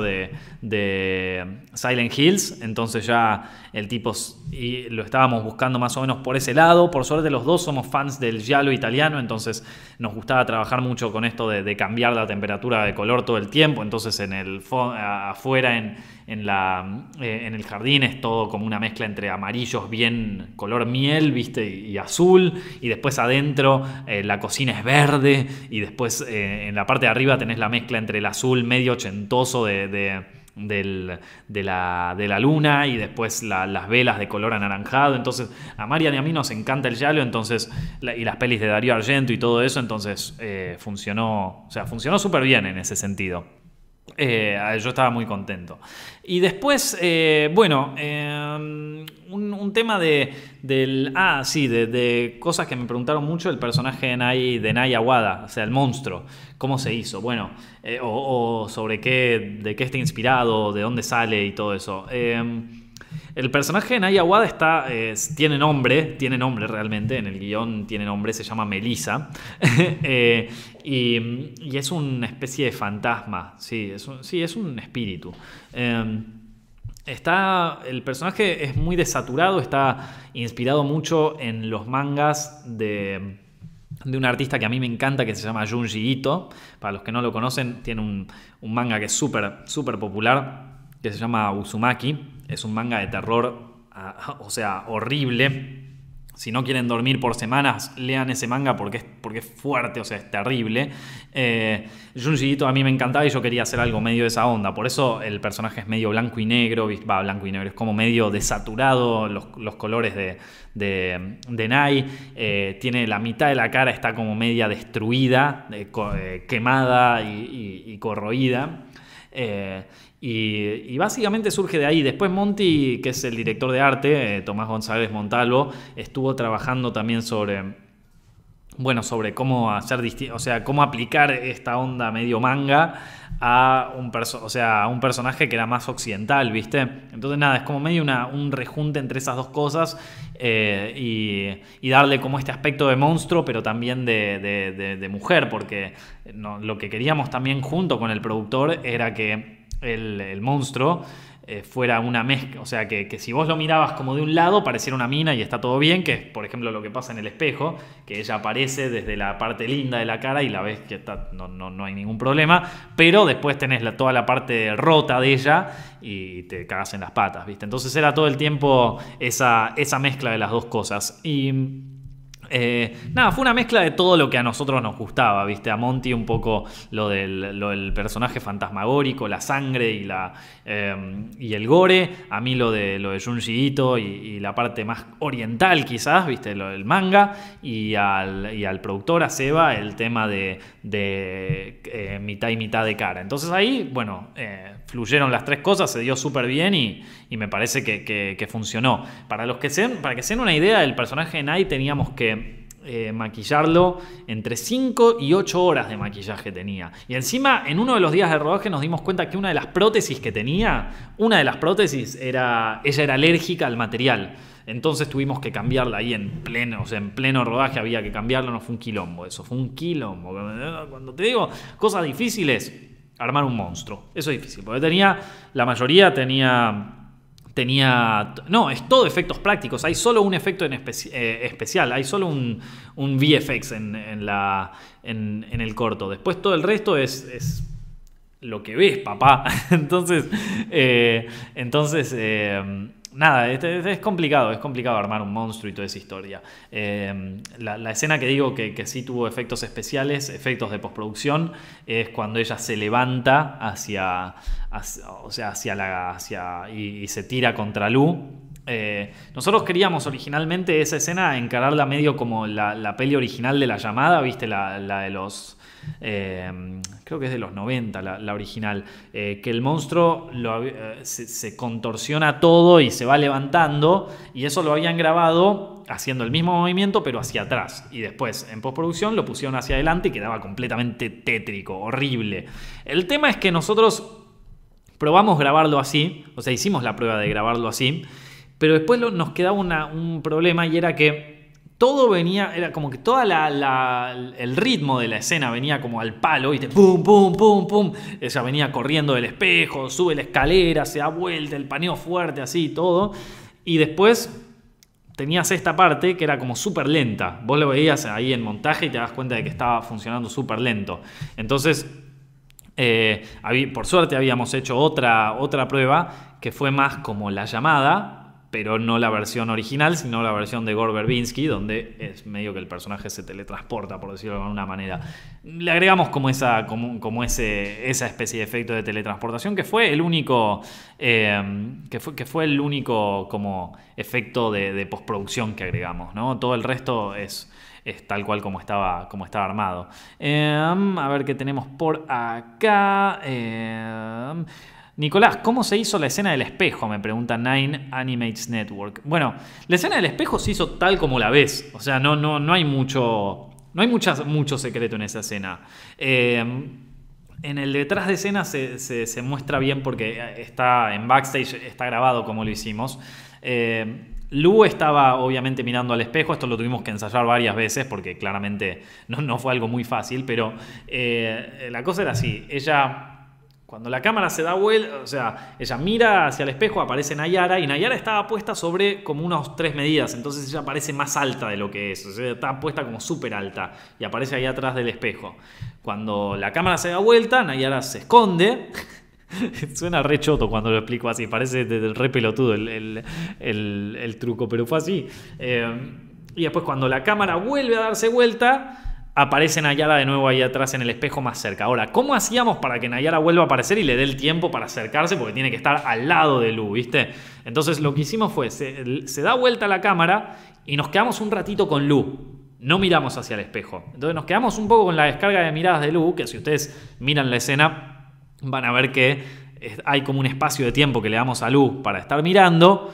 de, Silent Hills, entonces ya el tipo y lo estábamos buscando más o menos por ese lado. Por suerte los dos somos fans del giallo italiano, entonces nos gustaba trabajar mucho con esto de, cambiar la temperatura de color todo el tiempo. Entonces en el afuera en, en, la, eh, en el jardín es todo como una mezcla entre amarillos bien color miel, viste, y, azul. Y después adentro eh, la cocina es verde y después eh, en la parte de arriba tenés la mezcla entre el azul medio ochentoso de del, de, la, de, la, luna y después las velas de color anaranjado. Entonces, a Marian y a mí nos encanta el Yalo, entonces, y las pelis de Darío Argento y todo eso, entonces eh, funcionó, o sea, funcionó súper bien en ese sentido. Eh, yo estaba muy contento. Y después, eh, bueno, eh, un, tema de, del, ah, sí, de, cosas que me preguntaron mucho, el personaje de Nai, de Nai Aguada, o sea, el monstruo, cómo se hizo, bueno, o, sobre qué, de qué está inspirado, de dónde sale y todo eso. El personaje de Naya Wada tiene nombre, tiene nombre realmente, en el guion tiene nombre, se llama Melissa. Eh, y, es una especie de fantasma, sí, es un, espíritu. Em, está, el personaje es muy desaturado, está inspirado mucho en los mangas de, de un artista que a mí me encanta que se llama Junji Ito. Para los que no lo conocen, tiene un, un manga que es súper, súper popular que se llama Uzumaki. Es un manga de terror, ah, o sea, horrible. Si no quieren dormir por semanas, lean ese manga porque es, porque es fuerte, o sea, es terrible. Eh, Junji Ito a mí me encantaba y yo quería hacer algo medio de esa onda. Por eso el personaje es medio blanco y negro, va, blanco y negro, es como medio desaturado los, colores de, de, Nai. Eh, tiene la mitad de la cara, está como media destruida, eh, quemada y, corroída. Y, básicamente surge de ahí. Después Monty, que es el director de arte, eh, Tomás González Montalvo, estuvo trabajando también sobre, bueno, sobre cómo hacer, o sea, cómo aplicar esta onda medio manga a un, o sea, a un personaje que era más occidental, ¿viste? Entonces nada, es como medio una, un rejunte entre esas dos cosas eh, y, darle como este aspecto de monstruo, pero también de, mujer, porque lo que queríamos también junto con el productor era que el, monstruo eh, fuera una mezcla, o sea, que, si vos lo mirabas como de un lado pareciera una mina y está todo bien, que es por ejemplo lo que pasa en el espejo, que ella aparece desde la parte linda de la cara y la ves que está, no, no, hay ningún problema, pero después tenés la, toda la parte rota de ella y te cagas en las patas, ¿viste? Entonces era todo el tiempo esa, esa mezcla de las dos cosas. Y eh, nada, fue una mezcla de todo lo que a nosotros nos gustaba, ¿viste? A Monty un poco lo del, personaje fantasmagórico, la sangre y, la, eh, y el gore. A mí lo de, lo de Junji Ito y, la parte más oriental quizás, ¿viste? Lo del manga. Y al, y al productor, a Seba, el tema de, eh, mitad y mitad de cara. Entonces ahí, bueno, fluyeron las tres cosas, se dio súper bien y, me parece que, funcionó. Para, los que sean, para que se den una idea, el personaje de Nai teníamos que eh, maquillarlo entre 5 y 8 horas de maquillaje tenía. Y encima, en uno de los días de rodaje nos dimos cuenta que una de las prótesis que tenía, una de las prótesis era, ella era alérgica al material. Entonces tuvimos que cambiarla ahí en pleno, o sea, en pleno rodaje había que cambiarlo, no fue un quilombo, eso fue un quilombo. Cuando te digo cosas difíciles, armar un monstruo. Eso es difícil, porque tenía, la mayoría tenía tenía. No, es todo efectos prácticos. Hay solo un efecto en eh, especial. Hay solo un, VFX en, la, en, el corto. Después todo el resto es, es lo que ves, papá. entonces, eh, entonces eh, nada, es, complicado, es complicado armar un monstruo y toda esa historia. Eh, la, escena que digo que, sí tuvo efectos especiales, efectos de postproducción, es cuando ella se levanta hacia, o sea, hacia la, hacia, y, se tira contra Lu. Eh, nosotros queríamos originalmente esa escena encararla medio como la, peli original de la llamada, viste, la de los eh, creo que es de los 90 la, original, eh, que el monstruo eh, se, contorsiona todo y se va levantando, y eso lo habían grabado haciendo el mismo movimiento, pero hacia atrás. Y después, en postproducción, lo pusieron hacia adelante y quedaba completamente tétrico, horrible. El tema es que nosotros probamos grabarlo así, o sea, hicimos la prueba de grabarlo así, pero después lo, nos quedaba un problema y era que todo venía, era como que todo el ritmo de la escena venía como al palo, ¿viste? Pum, pum, pum, pum. Ella venía corriendo del espejo, sube la escalera, se da vuelta, el paneo fuerte, así, todo. Y después tenías esta parte que era como súper lenta. Vos lo veías ahí en montaje y te das cuenta de que estaba funcionando súper lento. Entonces, eh, por suerte habíamos hecho otra, otra prueba que fue más como la llamada, pero no la versión original, sino la versión de Gore Verbinski, donde es medio que el personaje se teletransporta, por decirlo de alguna manera. Le agregamos como esa, como, como ese, esa especie de efecto de teletransportación, que fue el único, eh, que, fue, que fue el único como efecto de, de, postproducción que agregamos, ¿no? Todo el resto es, es tal cual como estaba, como estaba armado. Eh, a ver qué tenemos por acá. Eh, Nicolás, ¿cómo se hizo la escena del espejo? Me pregunta Nine Animates Network. Bueno, la escena del espejo se hizo tal como la ves. O sea, no, no, no hay mucho. No hay mucha, mucho secreto en esa escena. Eh, en el detrás de escena se, se, se, muestra bien porque está en backstage, está grabado como lo hicimos. Eh, Lu estaba obviamente mirando al espejo, esto lo tuvimos que ensayar varias veces porque claramente no, no fue algo muy fácil, pero eh, la cosa era así, ella cuando la cámara se da vuelta, o sea, ella mira hacia el espejo, aparece Nayara y Nayara estaba puesta sobre como unas tres medidas, entonces ella parece más alta de lo que es, o sea, está puesta como súper alta y aparece ahí atrás del espejo. Cuando la cámara se da vuelta, Nayara se esconde. Suena re choto cuando lo explico así, parece re pelotudo el, el, el, el truco, pero fue así. Eh, y después cuando la cámara vuelve a darse vuelta, aparece Nayara de nuevo ahí atrás en el espejo más cerca. Ahora, ¿cómo hacíamos para que Nayara vuelva a aparecer y le dé el tiempo para acercarse? Porque tiene que estar al lado de Lu, ¿viste? Entonces lo que hicimos fue, se, se da vuelta la cámara y nos quedamos un ratito con Lu. No miramos hacia el espejo. Entonces nos quedamos un poco con la descarga de miradas de Lu, que si ustedes miran la escena, van a ver que hay como un espacio de tiempo que le damos a Lu para estar mirando.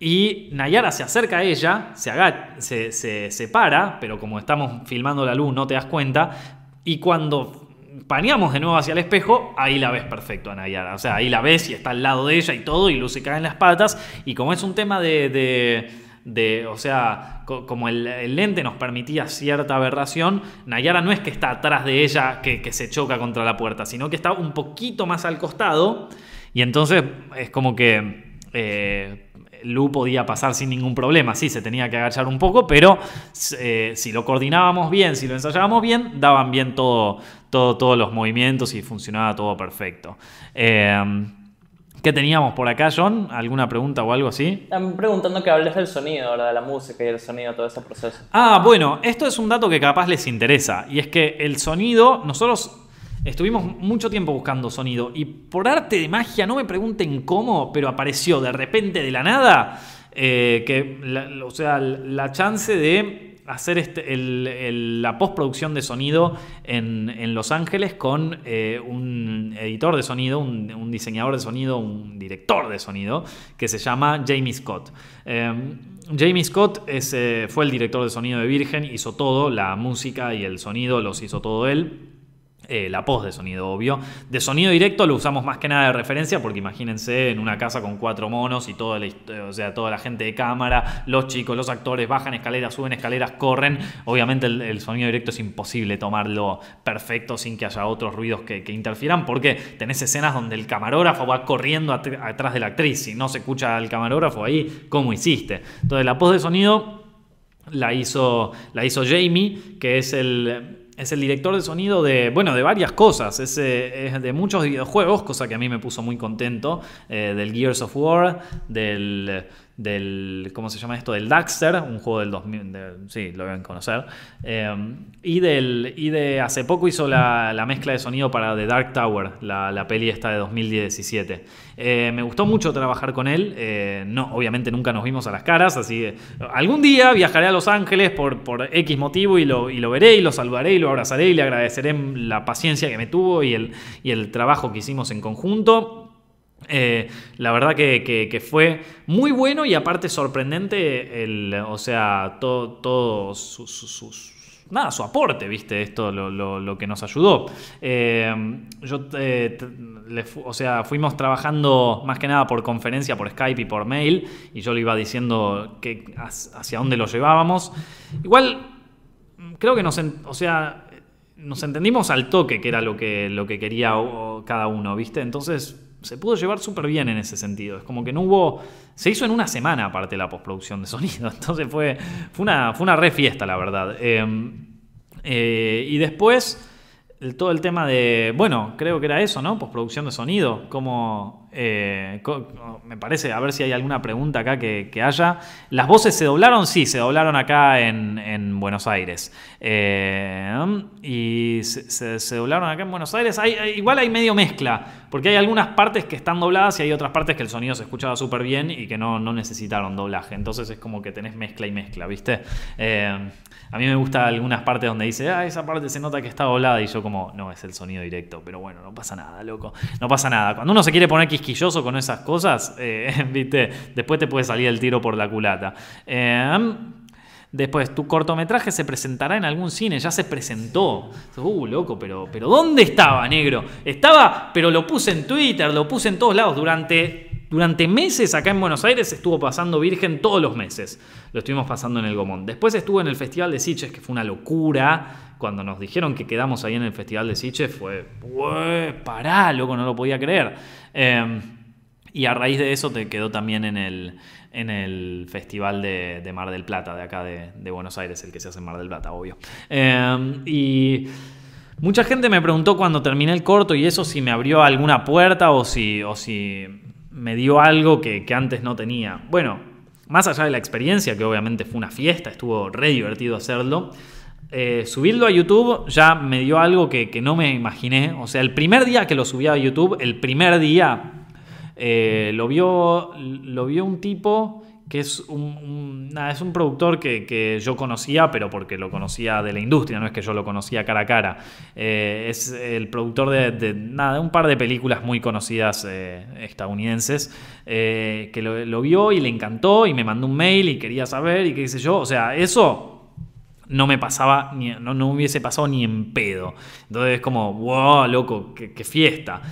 Y Nayara se acerca a ella, se, para, pero como estamos filmando la luz no te das cuenta. Y cuando paneamos de nuevo hacia el espejo, ahí la ves perfecto a Nayara. O sea, ahí la ves y está al lado de ella y todo, y Luz se cae en las patas. Y como es un tema de, o sea, co como el, lente nos permitía cierta aberración, Nayara no es que está atrás de ella que, que se choca contra la puerta, sino que está un poquito más al costado. Y entonces es como que... Eh, Lu podía pasar sin ningún problema, sí, se tenía que agachar un poco, pero eh, si lo coordinábamos bien, si lo ensayábamos bien, daban bien todo, todo, todos los movimientos y funcionaba todo perfecto. Eh, ¿Qué teníamos por acá, John? ¿Alguna pregunta o algo así?
Están preguntando que hables del sonido, ¿verdad? de la música y el sonido, todo ese proceso.
Ah, bueno, esto es un dato que capaz les interesa, y es que el sonido, nosotros Estuvimos mucho tiempo buscando sonido y por arte de magia, no me pregunten cómo, pero apareció de repente de la nada, eh, que, la, o sea, la chance de hacer este, la postproducción de sonido en, en Los Ángeles con eh, un editor de sonido, un, diseñador de sonido, un director de sonido, que se llama Jamie Scott. Eh, Jamie Scott fue el director de sonido de Virgen, hizo todo, la música y el sonido los hizo todo él. Eh, la post de sonido, obvio. De sonido directo lo usamos más que nada de referencia, porque imagínense en una casa con cuatro monos y toda la, o sea, toda la gente de cámara, los chicos, los actores bajan escaleras, suben escaleras, corren. Obviamente el, sonido directo es imposible tomarlo perfecto sin que haya otros ruidos que, interfieran, porque tenés escenas donde el camarógrafo va corriendo at atrás de la actriz. Si no se escucha al camarógrafo ahí, ¿cómo hiciste? Entonces la post de sonido la hizo, la hizo Jamie, que es el es el director de sonido de, bueno, de varias cosas. Es, eh, es de muchos videojuegos, cosa que a mí me puso muy contento. eh, del Gears of War, del, del, ¿cómo se llama esto? Del Daxter, un juego del 2000, de- sí, lo deben conocer. Eh, y, del, y de hace poco hizo la, la mezcla de sonido para The Dark Tower, la, la peli esta de 2017. Eh, me gustó mucho trabajar con él. eh, no, obviamente nunca nos vimos a las caras, así que algún día viajaré a Los Ángeles por, por X motivo y lo, y lo veré y lo saludaré y lo abrazaré y le agradeceré la paciencia que me tuvo y el, y el trabajo que hicimos en conjunto. Eh, la verdad que, fue muy bueno y aparte sorprendente el, o sea, todo, todo su, su- su- nada, su aporte, viste, esto lo, lo- lo que nos ayudó. Eh, yo, eh, o sea, fuimos trabajando más que nada por conferencia, por Skype y por mail, y yo le iba diciendo que, hacia dónde lo llevábamos. Igual, creo que nos, o sea, nos entendimos al toque que era lo que, lo que quería cada uno, ¿viste? Entonces se pudo llevar súper bien en ese sentido. Es como que no hubo... Se hizo en una semana aparte la postproducción de sonido. Entonces fue, fue, una, fue una re fiesta, la verdad. Eh, eh, y después... todo el tema de, bueno, creo que era eso, ¿no? Postproducción de sonido. Como, eh, me parece, a ver si hay alguna pregunta acá que, que haya. ¿Las voces se doblaron? Sí, se doblaron acá en, en Buenos Aires. Eh, y se, doblaron acá en Buenos Aires. Hay- igual hay medio mezcla, porque hay algunas partes que están dobladas y hay otras partes que el sonido se escuchaba súper bien y que no, no necesitaron doblaje. Entonces es como que tenés mezcla y mezcla, ¿viste? Eh, a mí me gusta algunas partes donde dice, ah, esa parte se nota que está doblada y yo como, no, es el sonido directo, pero bueno, no pasa nada, loco, no pasa nada. Cuando uno se quiere poner quisquilloso con esas cosas, eh, viste, después te puede salir el tiro por la culata. Eh, Después, tu cortometraje se presentará en algún cine, ya se presentó. Uh, loco, pero, pero ¿dónde estaba, negro? Estaba, pero lo puse en Twitter, lo puse en todos lados. Durante, durante meses acá en Buenos Aires estuvo pasando Virgen todos los meses. Lo estuvimos pasando en el Gomón. Después estuvo en el Festival de Sitges, que fue una locura. Cuando nos dijeron que quedamos ahí en el Festival de Sitges, fue, "Ué, pará, loco, no lo podía creer. Eh, y a raíz de eso te quedó también en el, en el Festival de, Mar del Plata, de acá de, Buenos Aires, el que se hace en Mar del Plata, obvio. Eh, y mucha gente me preguntó cuando terminé el corto y eso si me abrió alguna puerta o si, o si me dio algo que, que antes no tenía. Bueno, más allá de la experiencia, que obviamente fue una fiesta, estuvo re divertido hacerlo. eh, subirlo a YouTube ya me dio algo que, que no me imaginé. O sea, el primer día que lo subí a YouTube, el primer día eh, lo, vio, lo vio un tipo que es un, nada, es un productor que, que yo conocía, pero porque lo conocía de la industria, no es que yo lo conocía cara a cara. Eh, es el productor de, nada, un par de películas muy conocidas eh, estadounidenses, eh, que lo, vio y le encantó y me mandó un mail y quería saber y qué sé yo. O sea, eso no me pasaba, ni, no, no hubiese pasado ni en pedo. Entonces es como, wow, loco, qué, fiesta.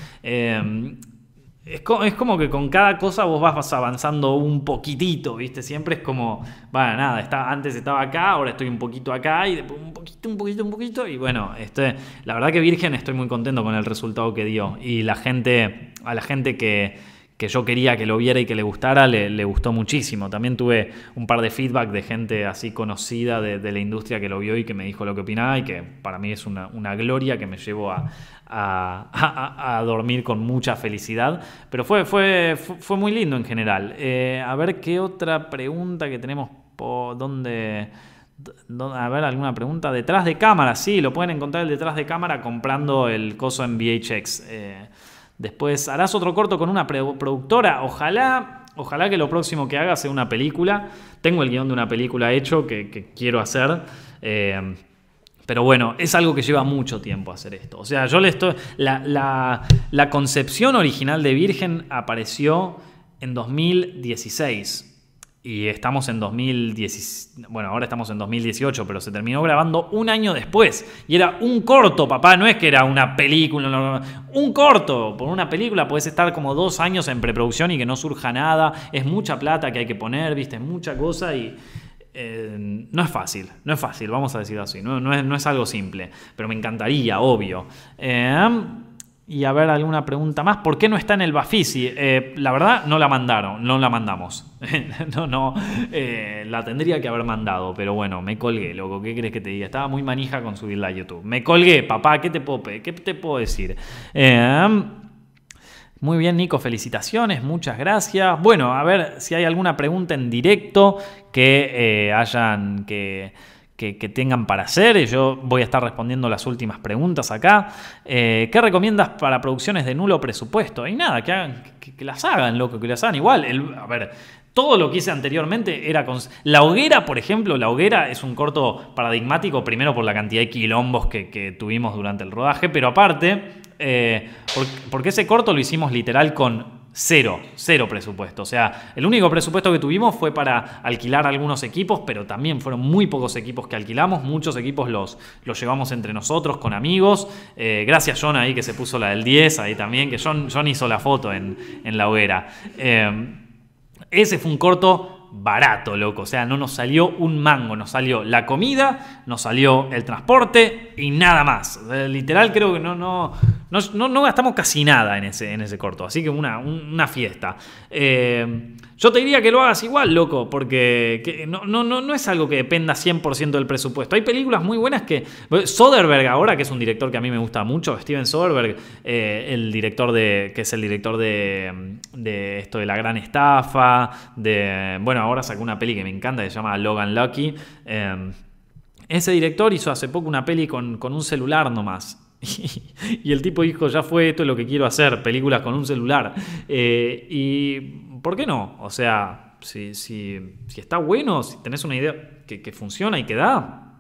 Es, es como que con cada cosa vos vas avanzando un poquitito, ¿viste? Siempre es como, bueno, nada, está, antes estaba acá, ahora estoy un poquito acá y después un poquito, un poquito, un poquito. Y bueno, este, la verdad que Virgen estoy muy contento con el resultado que dio. Y la gente, a la gente que, que yo quería que lo viera y que le gustara, le, gustó muchísimo. También tuve un par de feedback de gente así conocida de, la industria que lo vio y que me dijo lo que opinaba y que para mí es una, gloria que me llevo a, dormir con mucha felicidad. Pero fue, fue, fue, muy lindo en general. Eh, a ver qué otra pregunta que tenemos por dónde... dó- A ver, alguna pregunta. Detrás de cámara, sí, lo pueden encontrar el detrás de cámara comprando el coso en VHX. Eh, después, ¿harás otro corto con una productora? Ojalá, ojalá que lo próximo que haga sea una película. Tengo el guion de una película hecho que, que quiero hacer. Eh, pero bueno, es algo que lleva mucho tiempo hacer esto. O sea, yo le estoy. La, la- la concepción original de Virgen apareció en 2016. Y estamos en 2010. Bueno, ahora estamos en 2018, pero se terminó grabando un año después. Y era un corto, papá. No es que era una película. Un corto. Por una película puedes estar como dos años en preproducción y que no surja nada. Es mucha plata que hay que poner, viste, es mucha cosa y. Eh, no es fácil, no es fácil, vamos a decirlo así, no, no es, no es algo simple, pero me encantaría, obvio. Eh, y a ver alguna pregunta más. ¿Por qué no está en el Bafisi? Eh, la verdad, no la mandaron, no la mandamos. no, no, eh, la tendría que haber mandado, pero bueno, me colgué, loco. ¿Qué crees que te diga? Estaba muy manija con subirla a YouTube. Me colgué, papá, ¿qué te puedo, qué te puedo decir? Eh, muy bien, Nico, felicitaciones, muchas gracias. Bueno, a ver si hay alguna pregunta en directo que hayan que que, tengan para hacer. Yo voy a estar respondiendo las últimas preguntas acá. Eh, ¿Qué recomiendas para producciones de nulo presupuesto? Y nada, que, hagan, que, las hagan, loco, que las hagan igual. a ver, todo lo que hice anteriormente era con... La hoguera, por ejemplo, La hoguera es un corto paradigmático, primero por la cantidad de quilombos que, tuvimos durante el rodaje, pero aparte, eh, porque ese corto lo hicimos literal con Cero, cero presupuesto. O sea, el único presupuesto que tuvimos fue para alquilar algunos equipos, pero también fueron muy pocos equipos que alquilamos. Muchos equipos los, los llevamos entre nosotros, con amigos. Eh, gracias John ahí que se puso la del 10 ahí también, que John, John hizo la foto en, la hoguera. Eh, ese fue un corto barato, loco. O sea, no nos salió un mango, nos salió la comida, nos salió el transporte y nada más. literal creo que no, no, no, no, gastamos casi nada en ese, en ese corto. Así que una, una fiesta. Eh, yo te diría que lo hagas igual, loco, porque no, no, no, no es algo que dependa 100% del presupuesto. Hay películas muy buenas que... Soderbergh ahora, que es un director que a mí me gusta mucho, Steven Soderbergh, eh, el director de... que es el director de, de esto de La Gran Estafa, de... Bueno, ahora sacó una peli que me encanta, que se llama Logan Lucky. Eh, ese director hizo hace poco una peli con, con un celular nomás. y el tipo dijo, ya fue, esto es lo que quiero hacer, películas con un celular. Eh, y ¿por qué no? O sea, si, si, está bueno, si tenés una idea que, funciona y que da,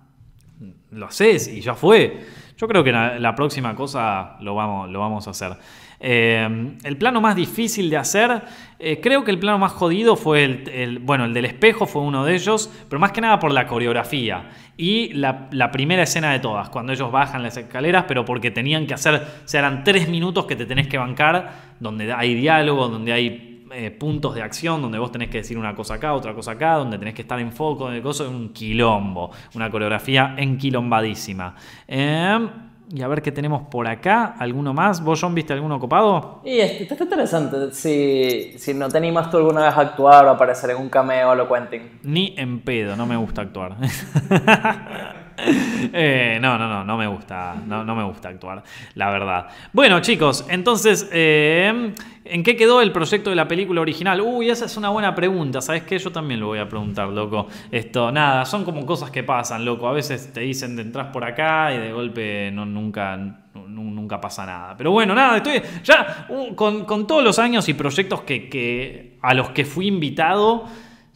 lo haces y ya fue. Yo creo que la, próxima cosa lo vamos, lo vamos a hacer. Eh, el plano más difícil de hacer, eh, creo que el plano más jodido fue el, bueno, el del espejo fue uno de ellos, pero más que nada por la coreografía y la, la, primera escena de todas, cuando ellos bajan las escaleras, pero porque tenían que hacer, se eran tres minutos que te tenés que bancar, donde hay diálogo, donde hay eh, puntos de acción donde vos tenés que decir una cosa acá, otra cosa acá, donde tenés que estar en foco, de es un quilombo, una coreografía enquilombadísima. Em, y a ver qué tenemos por acá. ¿Alguno más? ¿Vos, John, viste alguno copado?
Y está interesante. Si, si no te animas tú alguna vez a actuar o aparecer en un cameo, lo cuenten.
Ni en pedo, no me gusta actuar. Eh, no, no, no, no me gusta, no, no, me gusta actuar, la verdad. Bueno, chicos, entonces, eh, ¿en qué quedó el proyecto de la película original? Uy, esa es una buena pregunta, ¿sabes qué? Yo también lo voy a preguntar, loco. Esto, nada, son como cosas que pasan, loco. A veces te dicen de entras por acá y de golpe no, nunca, nunca pasa nada. Pero bueno, nada, estoy ya uh, con, con todos los años y proyectos que, que a los que fui invitado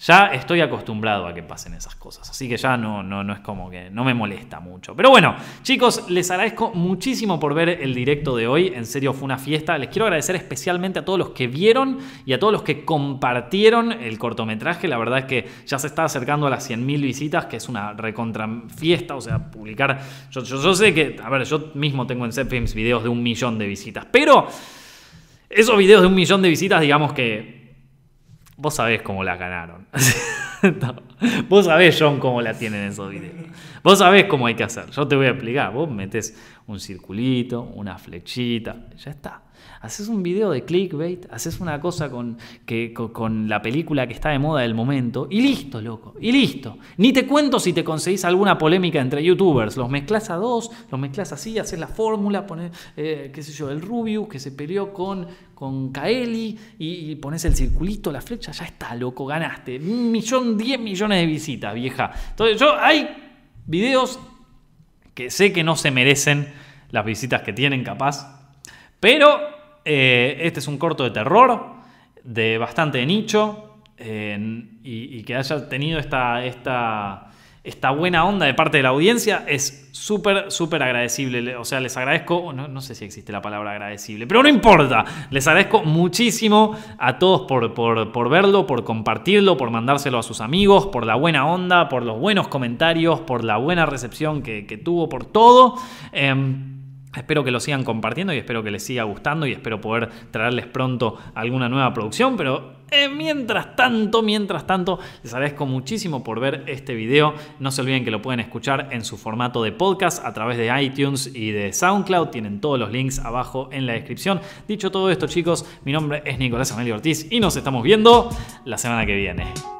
ya estoy acostumbrado a que pasen esas cosas. Así que ya no, no, no es como que no me molesta mucho. Pero bueno, chicos, les agradezco muchísimo por ver el directo de hoy. En serio, fue una fiesta. Les quiero agradecer especialmente a todos los que vieron y a todos los que compartieron el cortometraje. La verdad es que ya se está acercando a las 100.000 visitas, que es una recontra fiesta. O sea, publicar. Yo, yo, sé que, a ver, yo mismo tengo en Zepfilms videos de un millón de visitas. Pero esos videos de un millón de visitas, digamos que Vos sabés cómo la ganaron. Vos sabés, John, cómo la tienen esos videos. Vos sabés cómo hay que hacer. Yo te voy a explicar. Vos metes un circulito, una flechita, ya está haces un video de clickbait, haces una cosa con, que, con, la película que está de moda del momento, y listo, loco, y listo. Ni te cuento si te conseguís alguna polémica entre youtubers, los mezclas a dos, los mezclas así, haces la fórmula, pones, eh, qué sé yo, el Rubius que se peleó con, con Kaeli, y, pones el circulito, la flecha, ya está, loco, ganaste. Un millón, diez millones de visitas, vieja. Entonces, yo hay videos que sé que no se merecen las visitas que tienen, capaz. Pero eh, este es un corto de terror, de bastante nicho, y, que haya tenido esta, esta, buena onda de parte de la audiencia es súper, súper agradecible. O sea, les agradezco, no, sé si existe la palabra agradecible, pero no importa. Les agradezco muchísimo a todos por, por, verlo, por compartirlo, por mandárselo a sus amigos, por la buena onda, por los buenos comentarios, por la buena recepción que, tuvo, por todo. Em, Espero que lo sigan compartiendo y espero que les siga gustando y espero poder traerles pronto alguna nueva producción, pero eh, mientras tanto, mientras tanto, les agradezco muchísimo por ver este video. No se olviden que lo pueden escuchar en su formato de podcast a través de iTunes y de SoundCloud. Tienen todos los links abajo en la descripción. Dicho todo esto, chicos, mi nombre es Nicolás Amelio Ortiz y nos estamos viendo la semana que viene.